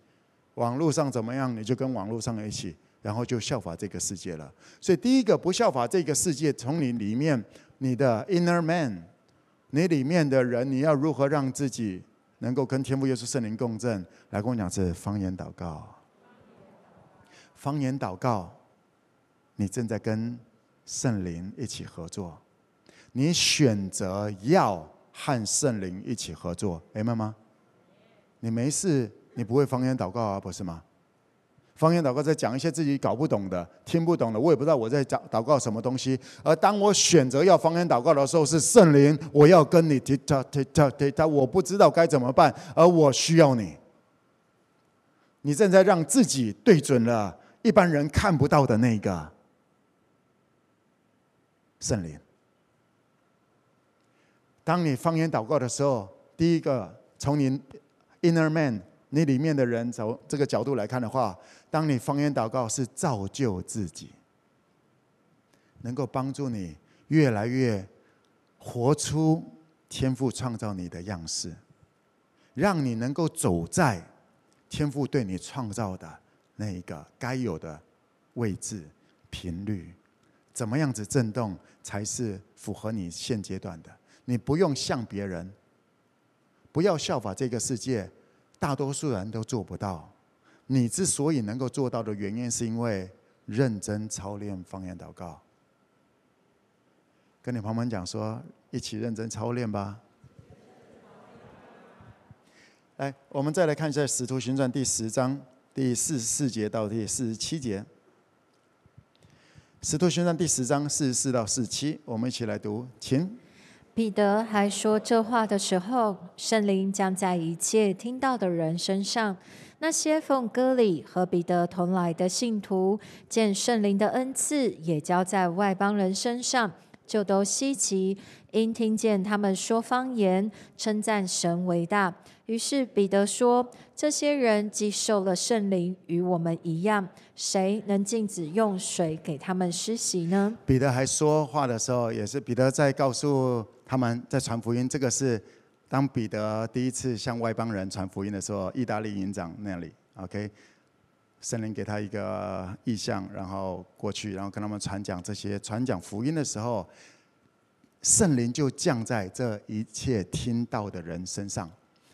网络上怎么样，你就跟网络上一起，然后就效法这个世界了。所以第一个不效法这个世界，从你里面，你的 inner man，你里面的人，你要如何让自己能够跟天父耶稣圣灵共振？来跟我讲是方言祷告，方言祷告。你正在跟圣灵一起合作，你选择要和圣灵一起合作，明白吗？你没事，你不会方言祷告啊，不是吗？方言祷告在讲一些自己搞不懂的、听不懂的，我也不知道我在讲祷告什么东西。而当我选择要方言祷告的时候，是圣灵，我要跟你提他提他他，我不知道该怎么办，而我需要你。你正在让自己对准了一般人看不到的那个。圣灵，当你方言祷告的时候，第一个从你 inner man 你里面的人从这个角度来看的话，当你方言祷告是造就自己，能够帮助你越来越活出天赋创造你的样式，让你能够走在天赋对你创造的那一个该有的位置频率。怎么样子震动才是符合你现阶段的？你不用像别人，不要效法这个世界，大多数人都做不到。你之所以能够做到的原因，是因为认真操练方言祷告。跟你朋友们讲说，一起认真操练吧。来，我们再来看一下《使徒行传》第十章第四十四节到第四十七节。使徒行传第十章四十四到四十七，我们一起来读，请。彼得还说这话的时候，圣灵将在一切听到的人身上。那些奉割礼和彼得同来的信徒，见圣灵的恩赐也交在外邦人身上，就都稀奇，因听见他们说方言，称赞神为大。于是彼得说：“这些人既受了圣灵，与我们一样，谁能禁止用水给他们施洗呢？”彼得还说话的时候，也是彼得在告诉他们在传福音。这个是当彼得第一次向外邦人传福音的时候，意大利营长那里，OK，圣灵给他一个意象，然后过去，然后跟他们传讲这些传讲福音的时候，圣灵就降在这一切听到的人身上。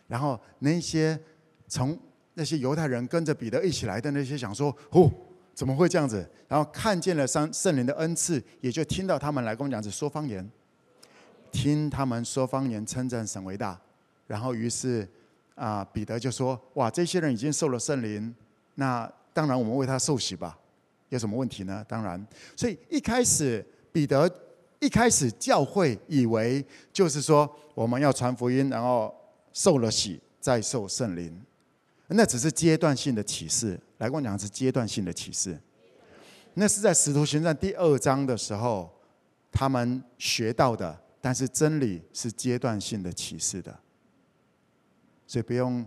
然后那些从那些犹太人跟着彼得一起来的那些想说哦，怎么会这样子？然后看见了三圣灵的恩赐，也就听到他们来跟我讲是说方言，听他们说方言称赞神为大。然后于是啊彼得就说哇，这些人已经受了圣灵，那当然我们为他受洗吧，有什么问题呢？当然，所以一开始彼得一开始教会以为就是说我们要传福音，然后。受了洗，再受圣灵，那只是阶段性的启示。来跟我讲是阶段性的启示，那是在使徒行传第二章的时候，他们学到的。但是真理是阶段性的启示的，所以不用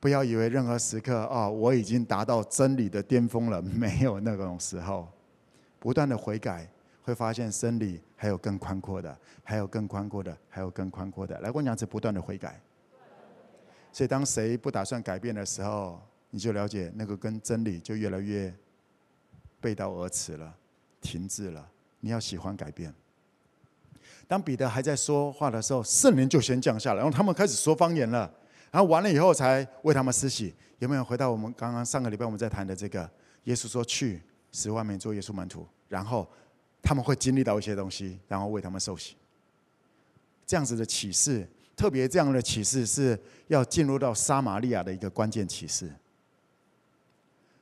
不要以为任何时刻、哦，我已经达到真理的巅峰了，没有那种时候，不断的悔改。会发现真理还有更宽阔的，还有更宽阔的，还有更宽阔的。来，我讲是不断的悔改。所以当谁不打算改变的时候，你就了解那个跟真理就越来越背道而驰了，停滞了。你要喜欢改变。当彼得还在说话的时候，圣灵就先降下来，然后他们开始说方言了。然后完了以后才为他们施洗。有没有回到我们刚刚上个礼拜我们在谈的这个？耶稣说：“去，十万民做耶稣门徒。”然后。他们会经历到一些东西，然后为他们受洗。这样子的启示，特别这样的启示是要进入到撒玛利亚的一个关键启示。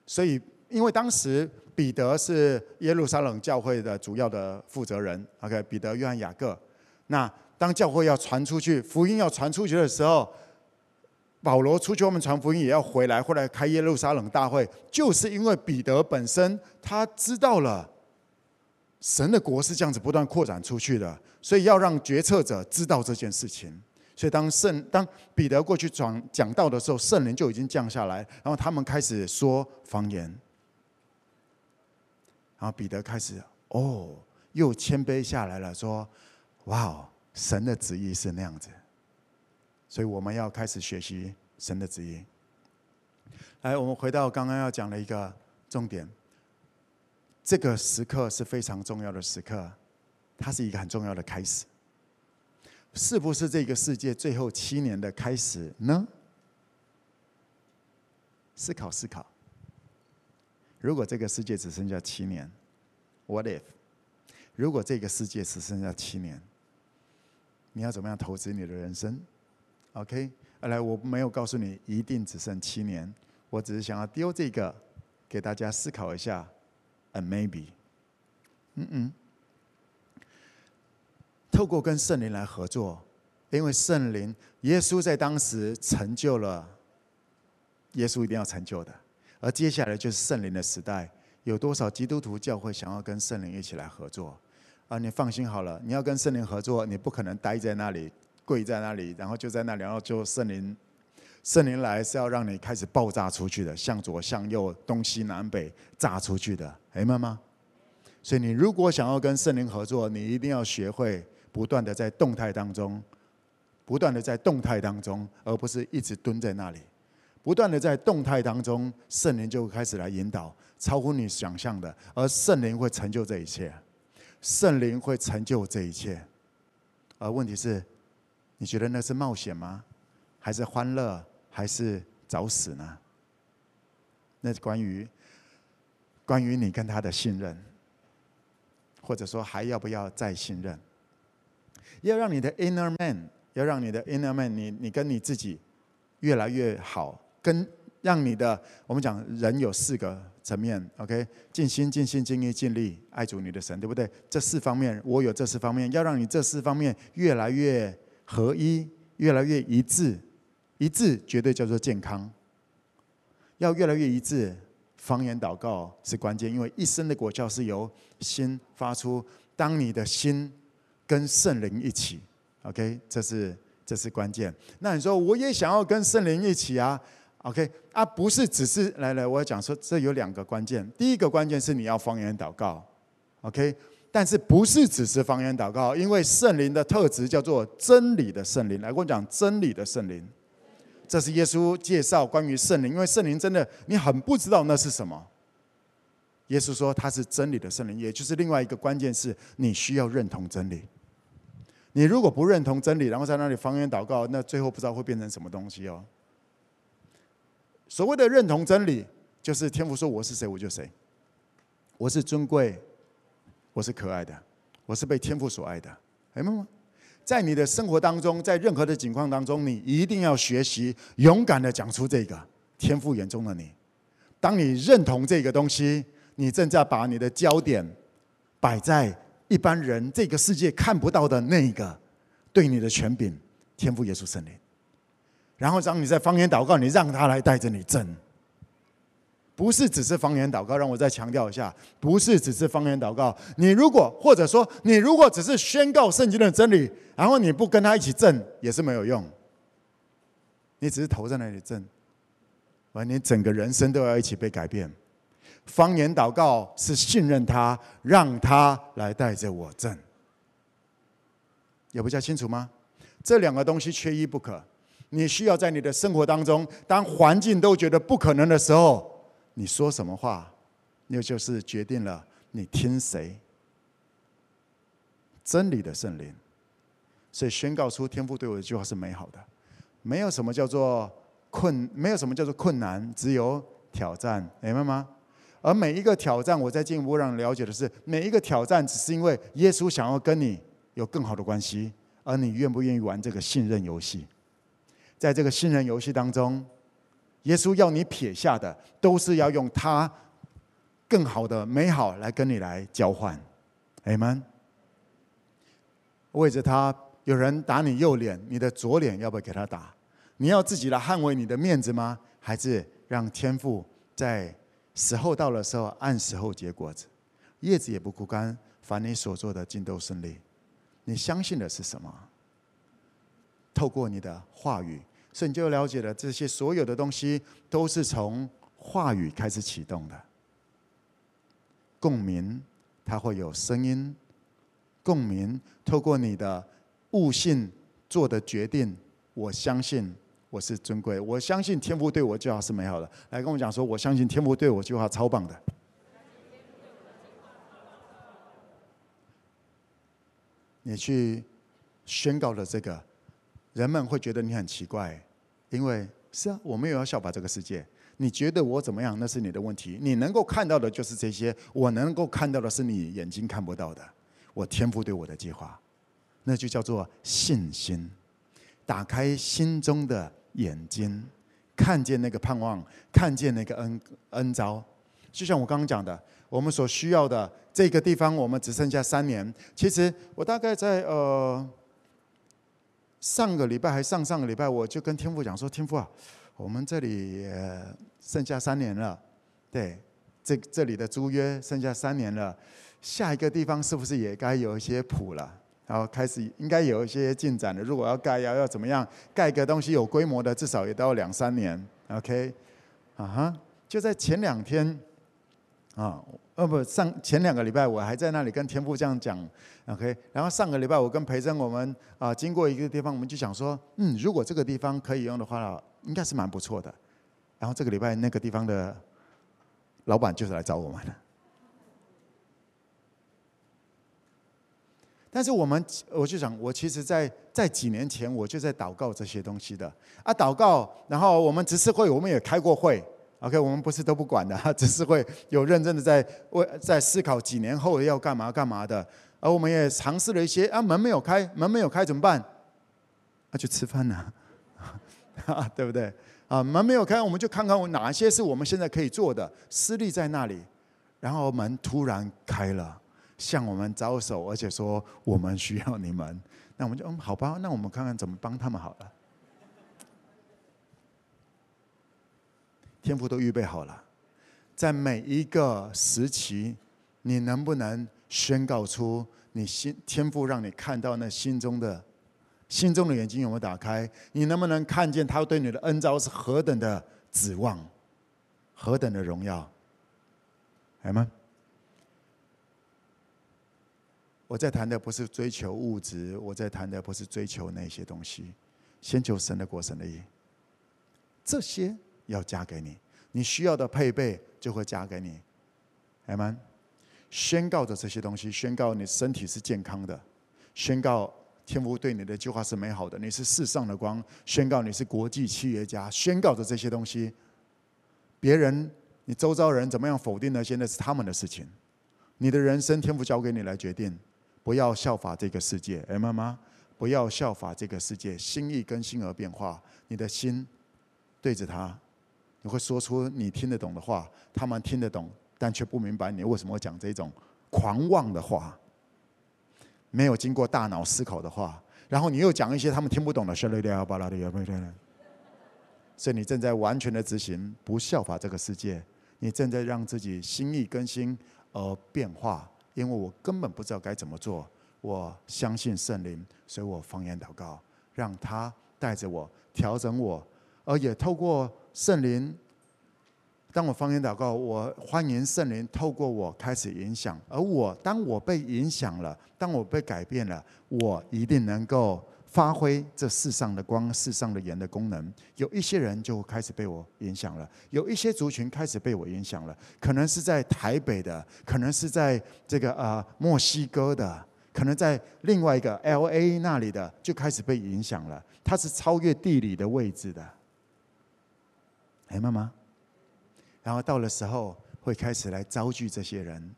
所以，因为当时彼得是耶路撒冷教会的主要的负责人，OK，彼得、约翰、雅各。那当教会要传出去，福音要传出去的时候，保罗出去外面传福音，也要回来，后来开耶路撒冷大会，就是因为彼得本身他知道了。神的国是这样子不断扩展出去的，所以要让决策者知道这件事情。所以当圣当彼得过去讲讲道的时候，圣灵就已经降下来，然后他们开始说方言。然后彼得开始哦，又谦卑下来了，说：“哇哦，神的旨意是那样子。”所以我们要开始学习神的旨意。来，我们回到刚刚要讲的一个重点。这个时刻是非常重要的时刻，它是一个很重要的开始。是不是这个世界最后七年的开始呢？思考思考。如果这个世界只剩下七年，What if？如果这个世界只剩下七年，你要怎么样投资你的人生？OK，来，我没有告诉你一定只剩七年，我只是想要丢这个给大家思考一下。And maybe，嗯嗯。透过跟圣灵来合作，因为圣灵，耶稣在当时成就了，耶稣一定要成就的。而接下来就是圣灵的时代，有多少基督徒教会想要跟圣灵一起来合作？啊，你放心好了，你要跟圣灵合作，你不可能待在那里，跪在那里，然后就在那里，然后就圣灵，圣灵来是要让你开始爆炸出去的，向左向右，东西南北炸出去的，明白吗？所以你如果想要跟圣灵合作，你一定要学会。不断的在动态当中，不断的在动态当中，而不是一直蹲在那里。不断的在动态当中，圣灵就开始来引导，超乎你想象的，而圣灵会成就这一切。圣灵会成就这一切。而问题是，你觉得那是冒险吗？还是欢乐？还是找死呢？那是关于关于你跟他的信任，或者说还要不要再信任？要让你的 inner man，要让你的 inner man，你你跟你自己越来越好，跟让你的我们讲人有四个层面，OK，尽心尽心尽意尽力爱主你的神，对不对？这四方面，我有这四方面，要让你这四方面越来越合一，越来越一致，一致绝对叫做健康。要越来越一致，方言祷告是关键，因为一生的果效是由心发出。当你的心。跟圣灵一起，OK，这是这是关键。那你说我也想要跟圣灵一起啊，OK，啊，不是只是来来，我要讲说这有两个关键。第一个关键是你要方言祷告，OK，但是不是只是方言祷告？因为圣灵的特质叫做真理的圣灵。来，我讲真理的圣灵，这是耶稣介绍关于圣灵。因为圣灵真的你很不知道那是什么。耶稣说他是真理的圣灵，也就是另外一个关键是你需要认同真理。你如果不认同真理，然后在那里方言祷告，那最后不知道会变成什么东西哦。所谓的认同真理，就是天父说我是谁，我就谁。我是尊贵，我是可爱的，我是被天父所爱的。哎妈，在你的生活当中，在任何的境况当中，你一定要学习勇敢的讲出这个天父眼中的你。当你认同这个东西，你正在把你的焦点摆在。一般人这个世界看不到的那个对你的权柄，天父耶稣圣灵。然后当你在方言祷告，你让他来带着你震，不是只是方言祷告。让我再强调一下，不是只是方言祷告。你如果或者说你如果只是宣告圣经的真理，然后你不跟他一起震，也是没有用。你只是头在那里震，完你整个人生都要一起被改变。方言祷告是信任他，让他来带着我震，也不叫清楚吗？这两个东西缺一不可。你需要在你的生活当中，当环境都觉得不可能的时候，你说什么话，那就是决定了你听谁。真理的圣灵，所以宣告出天父对我的句话是美好的。没有什么叫做困，没有什么叫做困难，只有挑战，明白吗？而每一个挑战，我在进一步让你了解的是，每一个挑战只是因为耶稣想要跟你有更好的关系，而你愿不愿意玩这个信任游戏？在这个信任游戏当中，耶稣要你撇下的，都是要用他更好的美好来跟你来交换。，Amen。为着他，有人打你右脸，你的左脸要不要给他打？你要自己来捍卫你的面子吗？还是让天父在？时候到了时候，按时候结果子，叶子也不枯干，凡你所做的尽都顺利。你相信的是什么？透过你的话语，所以你就了解了这些所有的东西都是从话语开始启动的。共鸣，它会有声音。共鸣，透过你的悟性做的决定，我相信我是尊贵，我相信天父对我计划是美好的。来跟我讲说，我相信天父对我计划超棒的。你去宣告了这个，人们会觉得你很奇怪，因为是啊，我没有要效法这个世界。你觉得我怎么样？那是你的问题。你能够看到的就是这些，我能够看到的是你眼睛看不到的。我天赋对我的计划，那就叫做信心。打开心中的眼睛，看见那个盼望，看见那个恩恩召。就像我刚刚讲的，我们所需要的这个地方，我们只剩下三年。其实我大概在呃上个礼拜还上上个礼拜，我就跟天父讲说：“天父啊，我们这里剩下三年了，对，这这里的租约剩下三年了。”下一个地方是不是也该有一些谱了？然后开始应该有一些进展了。如果要盖，要要怎么样盖个东西有规模的，至少也都要两三年。OK，啊哈，就在前两天啊，呃不上前两个礼拜，我还在那里跟天父这样讲。OK，然后上个礼拜我跟培珍我们啊经过一个地方，我们就想说，嗯，如果这个地方可以用的话，应该是蛮不错的。然后这个礼拜那个地方的老板就是来找我们的。但是我们，我就想，我其实在在几年前我就在祷告这些东西的啊，祷告，然后我们执事会我们也开过会，OK，我们不是都不管的，*laughs* 只是会有认真的在为在思考几年后要干嘛干嘛的，而我们也尝试了一些啊，门没有开，门没有开怎么办？那就吃饭呢，*laughs* 对不对？啊，门没有开，我们就看看我哪些是我们现在可以做的，私立在那里，然后门突然开了。向我们招手，而且说我们需要你们，那我们就嗯，好吧，那我们看看怎么帮他们好了。天父都预备好了，在每一个时期，你能不能宣告出你心天父让你看到那心中的心中的眼睛有没有打开？你能不能看见他对你的恩召是何等的指望，何等的荣耀？来吗？我在谈的不是追求物质，我在谈的不是追求那些东西，先求神的国、神的义，这些要加给你，你需要的配备就会加给你，阿们。宣告着这些东西，宣告你身体是健康的，宣告天父对你的计划是美好的，你是世上的光，宣告你是国际企业家，宣告着这些东西，别人你周遭人怎么样否定呢？现在是他们的事情，你的人生天父交给你来决定。不要效法这个世界，哎，妈妈，不要效法这个世界，心意更新而变化。你的心对着他，你会说出你听得懂的话，他们听得懂，但却不明白你为什么会讲这种狂妄的话，没有经过大脑思考的话，然后你又讲一些他们听不懂的，所以你正在完全的执行，不效法这个世界，你正在让自己心意更新而变化。因为我根本不知道该怎么做，我相信圣灵，所以我方言祷告，让他带着我调整我，而也透过圣灵，当我方言祷告，我欢迎圣灵透过我开始影响，而我当我被影响了，当我被改变了，我一定能够。发挥这世上的光、世上的盐的功能，有一些人就开始被我影响了，有一些族群开始被我影响了。可能是在台北的，可能是在这个啊墨西哥的，可能在另外一个 LA 那里的，就开始被影响了。它是超越地理的位置的，哎，妈妈。然后到了时候，会开始来招聚这些人，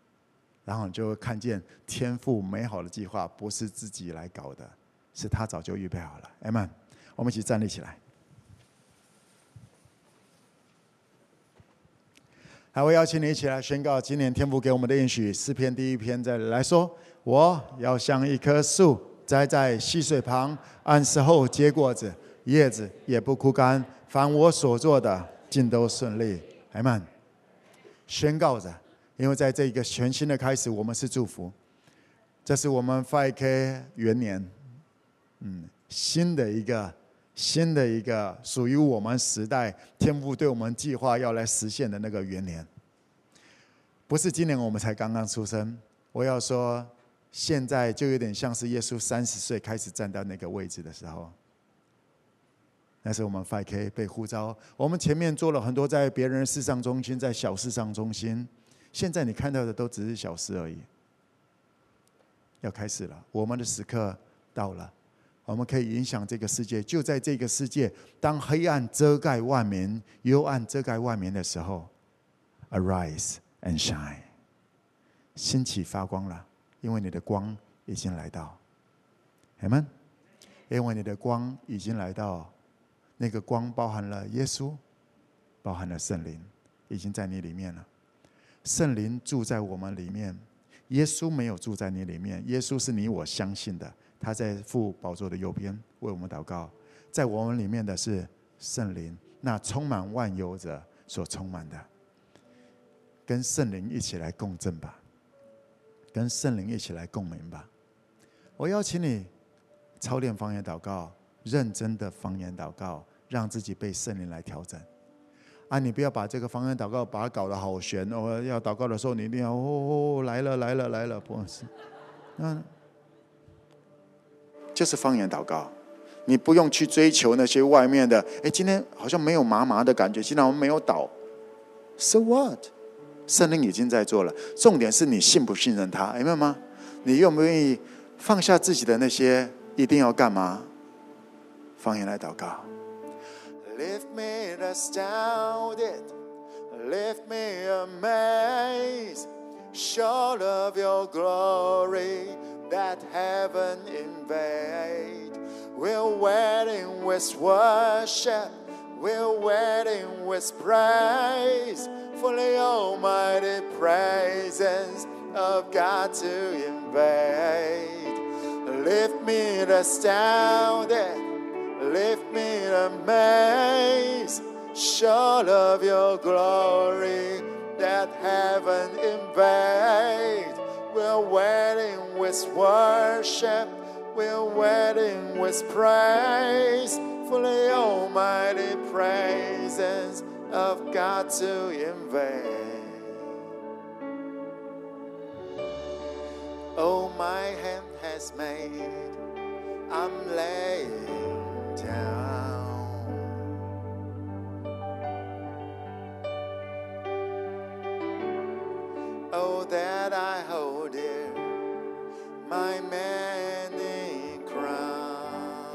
然后你就会看见天赋美好的计划不是自己来搞的。是他早就预备好了，Amen。我们一起站立起来。还会邀请你一起来宣告今年天父给我们的应许。诗篇第一篇这里来说：“我要像一棵树栽在溪水旁，按时候结果子，叶子也不枯干。凡我所做的，尽都顺利。”Amen。宣告着，因为在这一个全新的开始，我们是祝福。这是我们 5K 元年，嗯，新的一个新的一个属于我们时代天父对我们计划要来实现的那个元年。不是今年我们才刚刚出生，我要说，现在就有点像是耶稣三十岁开始站到那个位置的时候。那是我们 5K 被呼召，我们前面做了很多在别人事上中心，在小事上中心，现在你看到的都只是小事而已。要开始了，我们的时刻到了，我们可以影响这个世界。就在这个世界，当黑暗遮盖万民，幽暗遮盖万民的时候，Arise。And shine，兴起发光了，因为你的光已经来到，Amen。因为你的光已经来到，那个光包含了耶稣，包含了圣灵，已经在你里面了。圣灵住在我们里面，耶稣没有住在你里面。耶稣是你我相信的，他在父宝座的右边为我们祷告。在我们里面的是圣灵，那充满万有者所充满的。跟圣灵一起来共振吧，跟圣灵一起来共鸣吧。我邀请你操练方言祷告，认真的方言祷告，让自己被圣灵来调整。啊，你不要把这个方言祷告把它搞得好悬哦。要祷告的时候，你一定要哦，哦来了来了来了，不是？那就是方言祷告，你不用去追求那些外面的。哎，今天好像没有麻麻的感觉，今天我们没有祷，So what？圣灵已经在做了，重点是你信不信任他，明白吗？你愿不愿意放下自己的那些一定要干嘛？方言来祷告。Lift me astounded, lift me amazed, show of your glory that heaven invade. We're waiting with worship, we're waiting with praise. For the almighty presence of God to invade. Lift me astounded, lift me amazed, short of your glory that heaven invade. We're waiting with worship, we're waiting with praise for the almighty praises of God to invade. Oh, my hand has made, I'm laying Oh, that I hold dear my many crowns.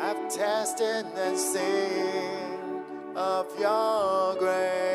I've tasted and seen of your great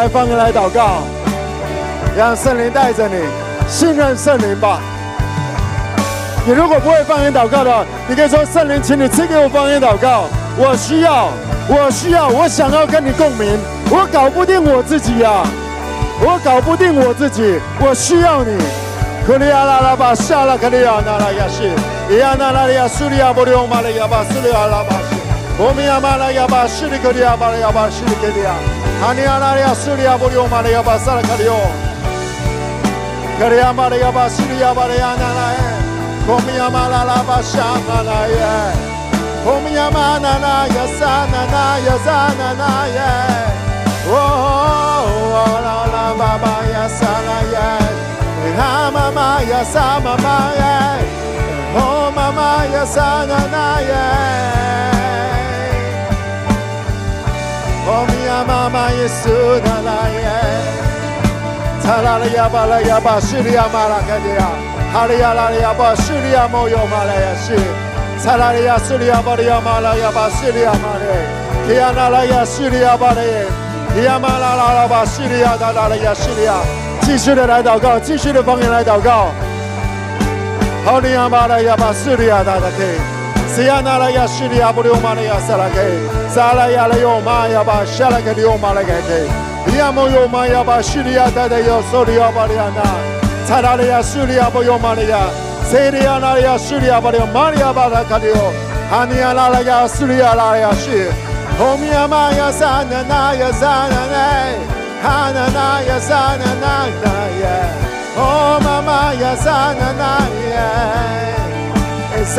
来方言来祷告，让圣灵带着你，信任圣灵吧。你如果不会方言祷告的话，你可以说圣灵，请你赐给我方言祷告。我需要，我需要，我想要跟你共鸣。我搞不定我自己呀、啊，我搞不定我自己，我需要你。克里亚拉拉巴夏拉克里亚那拉亚西，伊亚那拉亚苏里亚布里奥马里亚巴苏里亚拉巴西，欧米亚马拉亚巴西里克里亚巴里亚巴西里克里亚，哈尼亚拉亚苏里亚布里奥马里亚巴萨拉克里奥，克里亚马里亚巴西里亚巴里亚那拉。Komiama la la ba shama na ye. Komiama na na ya sa na na ya sa na na ye. Oh, oh la la ba ba ya sa na ye. Ha mama ya sa mama ye. Oh mama ya sa na na ye. Komiama ma yesu na na ye. Ta la la ya ba la ya ba shi ya ma la ka ya. 哈利亚拉利亚巴西利亚摩尤马来亚西，查拉利亚西利亚巴利亚马拉亚巴西利亚马来，提亚那拉亚西利亚巴来，提亚马拉拉拉巴西利亚达拉利亚西利亚，继续的来祷告，继续的方言来祷告。哈利亚马拉亚巴西利亚达达克，西亚那拉亚西利亚布利欧马来亚萨拉克，查拉亚雷欧马亚巴沙拉克利欧马来克，提亚摩尤马亚巴西利亚达达尤索利亚巴利亚那。查拉利亚叙利亚不用玛利亚，塞利亚那利亚叙利亚不用玛利亚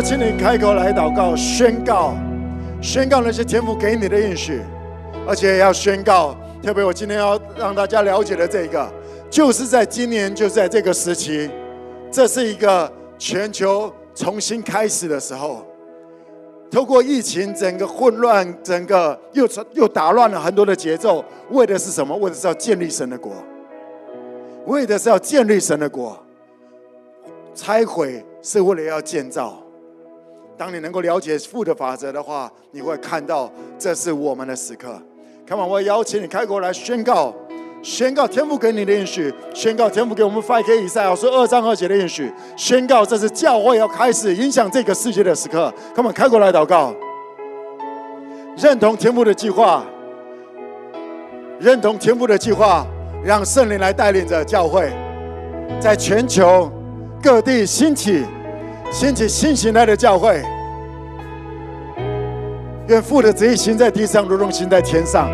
请你开口来祷告，宣告，宣告那些天父给你的应许，而且要宣告。特别我今天要让大家了解的这个，就是在今年，就在这个时期，这是一个全球重新开始的时候。透过疫情，整个混乱，整个又又打乱了很多的节奏，为的是什么？为的是要建立神的国，为的是要建立神的国。拆毁是为了要建造。当你能够了解富的法则的话，你会看到这是我们的时刻。Come on，我邀请你开口来宣告，宣告天父给你的应许，宣告天父给我们发给以赛亚书二章二节的应许，宣告这是教会要开始影响这个世界的时刻。Come on，开口来祷告，认同天父的计划，认同天父的计划，让圣灵来带领着教会，在全球各地兴起。兴起新形态的教会，愿父的旨意行在地上，如同行在天上。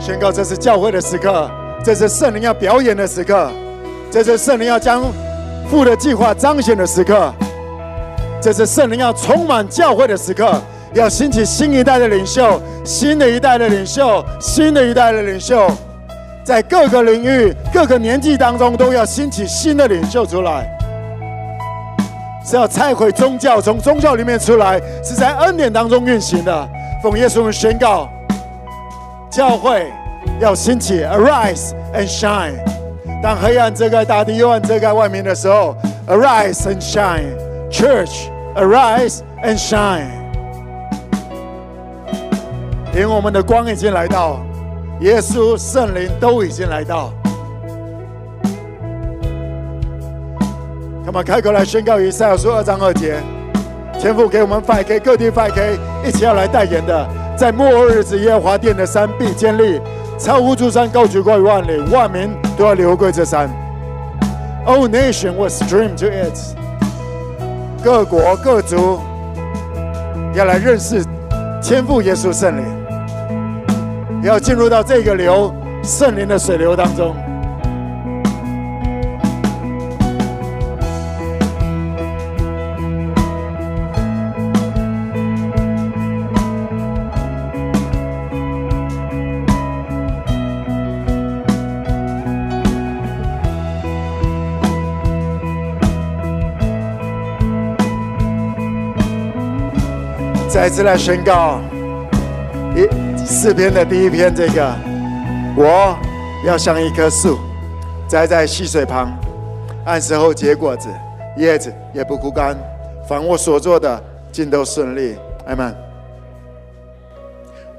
宣告这是教会的时刻，这是圣灵要表演的时刻，这是圣灵要将父的计划彰显的时刻，这是圣灵要充满教会的时刻，要兴起新一代的领袖，新的一代的领袖，新的一代的领袖。在各个领域、各个年纪当中，都要兴起新的领袖出来。是要拆毁宗教，从宗教里面出来，是在恩典当中运行的。奉耶稣宣告，教会要兴起，arise and shine。当黑暗遮盖大地，幽暗遮盖外面的时候，arise and shine，church，arise and shine。因为我们的光已经来到，耶稣圣灵都已经来到。我们开口来宣告以赛亚书二章二节，天父给我们 5K 各地 5K 一起要来代言的，在末日子耶华殿的山必建立，超乎诸山，高举过于万里，万民都要流归这山。All nation will stream to it。各国各族要来认识天父耶稣圣灵，要进入到这个流圣灵的水流当中。再次来宣告，一四篇的第一篇，这个我要像一棵树，栽在溪水旁，按时候结果子，叶子也不枯干，凡我所做的尽都顺利。阿们，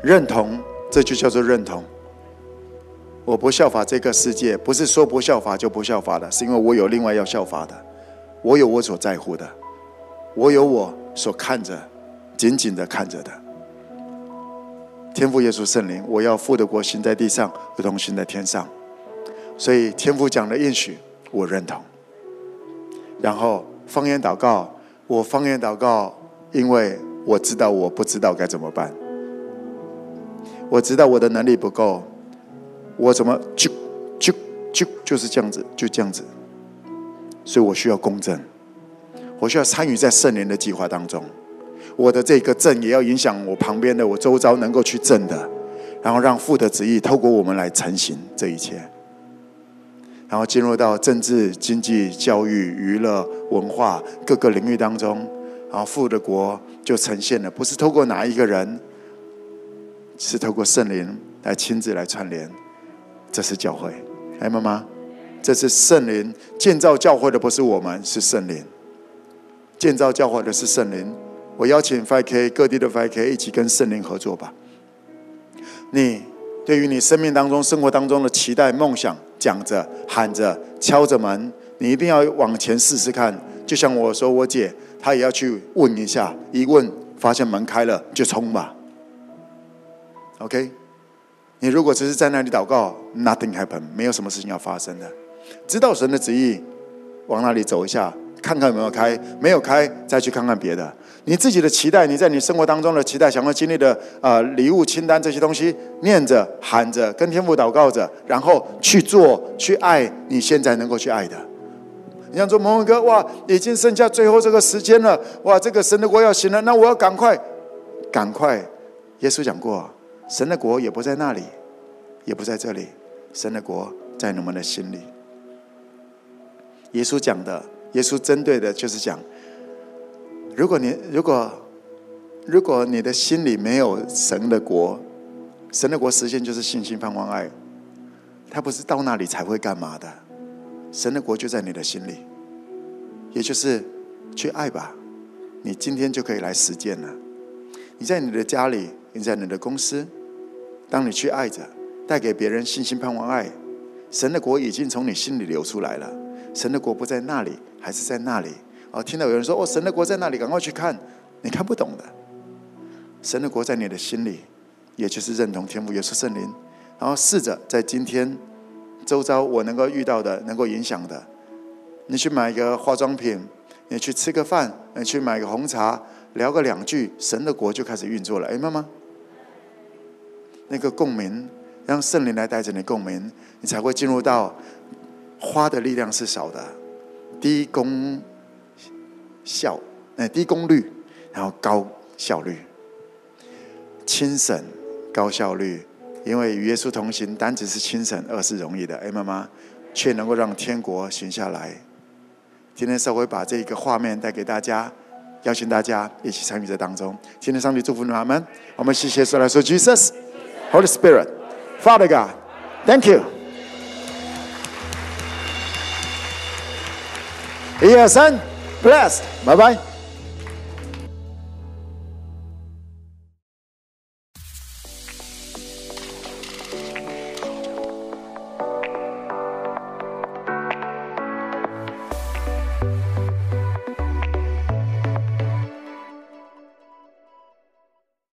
认同，这就叫做认同。我不效法这个世界，不是说不效法就不效法的，是因为我有另外要效法的，我有我所在乎的，我有我所看着。紧紧的看着的，天父耶稣圣灵，我要父的国行在地上，如同行在天上。所以天父讲的应许，我认同。然后方言祷告，我方言祷告，因为我知道我不知道该怎么办，我知道我的能力不够，我怎么就就就就是这样子，就这样子。所以我需要公正，我需要参与在圣灵的计划当中。我的这个正也要影响我旁边的，我周遭能够去正的，然后让父的旨意透过我们来成型这一切，然后进入到政治、经济、教育、娱乐、文化各个领域当中，然后父的国就呈现了，不是透过哪一个人，是透过圣灵来亲自来串联，这是教会，哎，妈妈，这是圣灵建造教会的，不是我们，是圣灵建造教会的，是圣灵。我邀请 5K 各地的 5K 一起跟圣灵合作吧。你对于你生命当中、生活当中的期待、梦想，讲着、喊着、敲着门，你一定要往前试试看。就像我说，我姐她也要去问一下，一问发现门开了，就冲吧。OK，你如果只是在那里祷告，Nothing happen，没有什么事情要发生的。知道神的旨意，往那里走一下，看看有没有开，没有开，再去看看别的。你自己的期待，你在你生活当中的期待，想要经历的、呃、礼物清单这些东西，念着喊着，跟天父祷告着，然后去做，去爱你现在能够去爱的。你想说，蒙文哥，哇，已经剩下最后这个时间了，哇，这个神的国要行了，那我要赶快，赶快。耶稣讲过，神的国也不在那里，也不在这里，神的国在你们的心里。耶稣讲的，耶稣针对的就是讲。如果你如果如果你的心里没有神的国，神的国实现就是信心、盼望、爱，他不是到那里才会干嘛的。神的国就在你的心里，也就是去爱吧。你今天就可以来实践了。你在你的家里，你在你的公司，当你去爱着，带给别人信心、盼望、爱，神的国已经从你心里流出来了。神的国不在那里，还是在那里。哦，听到有人说：“哦，神的国在那里，赶快去看。”你看不懂的，神的国在你的心里，也就是认同天父耶稣圣灵。然后试着在今天周遭我能够遇到的、能够影响的，你去买一个化妆品，你去吃个饭，你去买个红茶，聊个两句，神的国就开始运作了。哎，妈妈，那个共鸣，让圣灵来带着你共鸣，你才会进入到花的力量是少的，低功。效，哎，低功率，然后高效率，轻省高效率，因为与耶稣同行，单只是轻省，二是容易的。哎，妈妈，却能够让天国行下来，今天稍微把这个画面带给大家，邀请大家一起参与在当中。今天上帝祝福你们，我们谢谢说来说 Jesus，Holy Spirit，Father God，Thank you。一二三，Blessed，拜拜。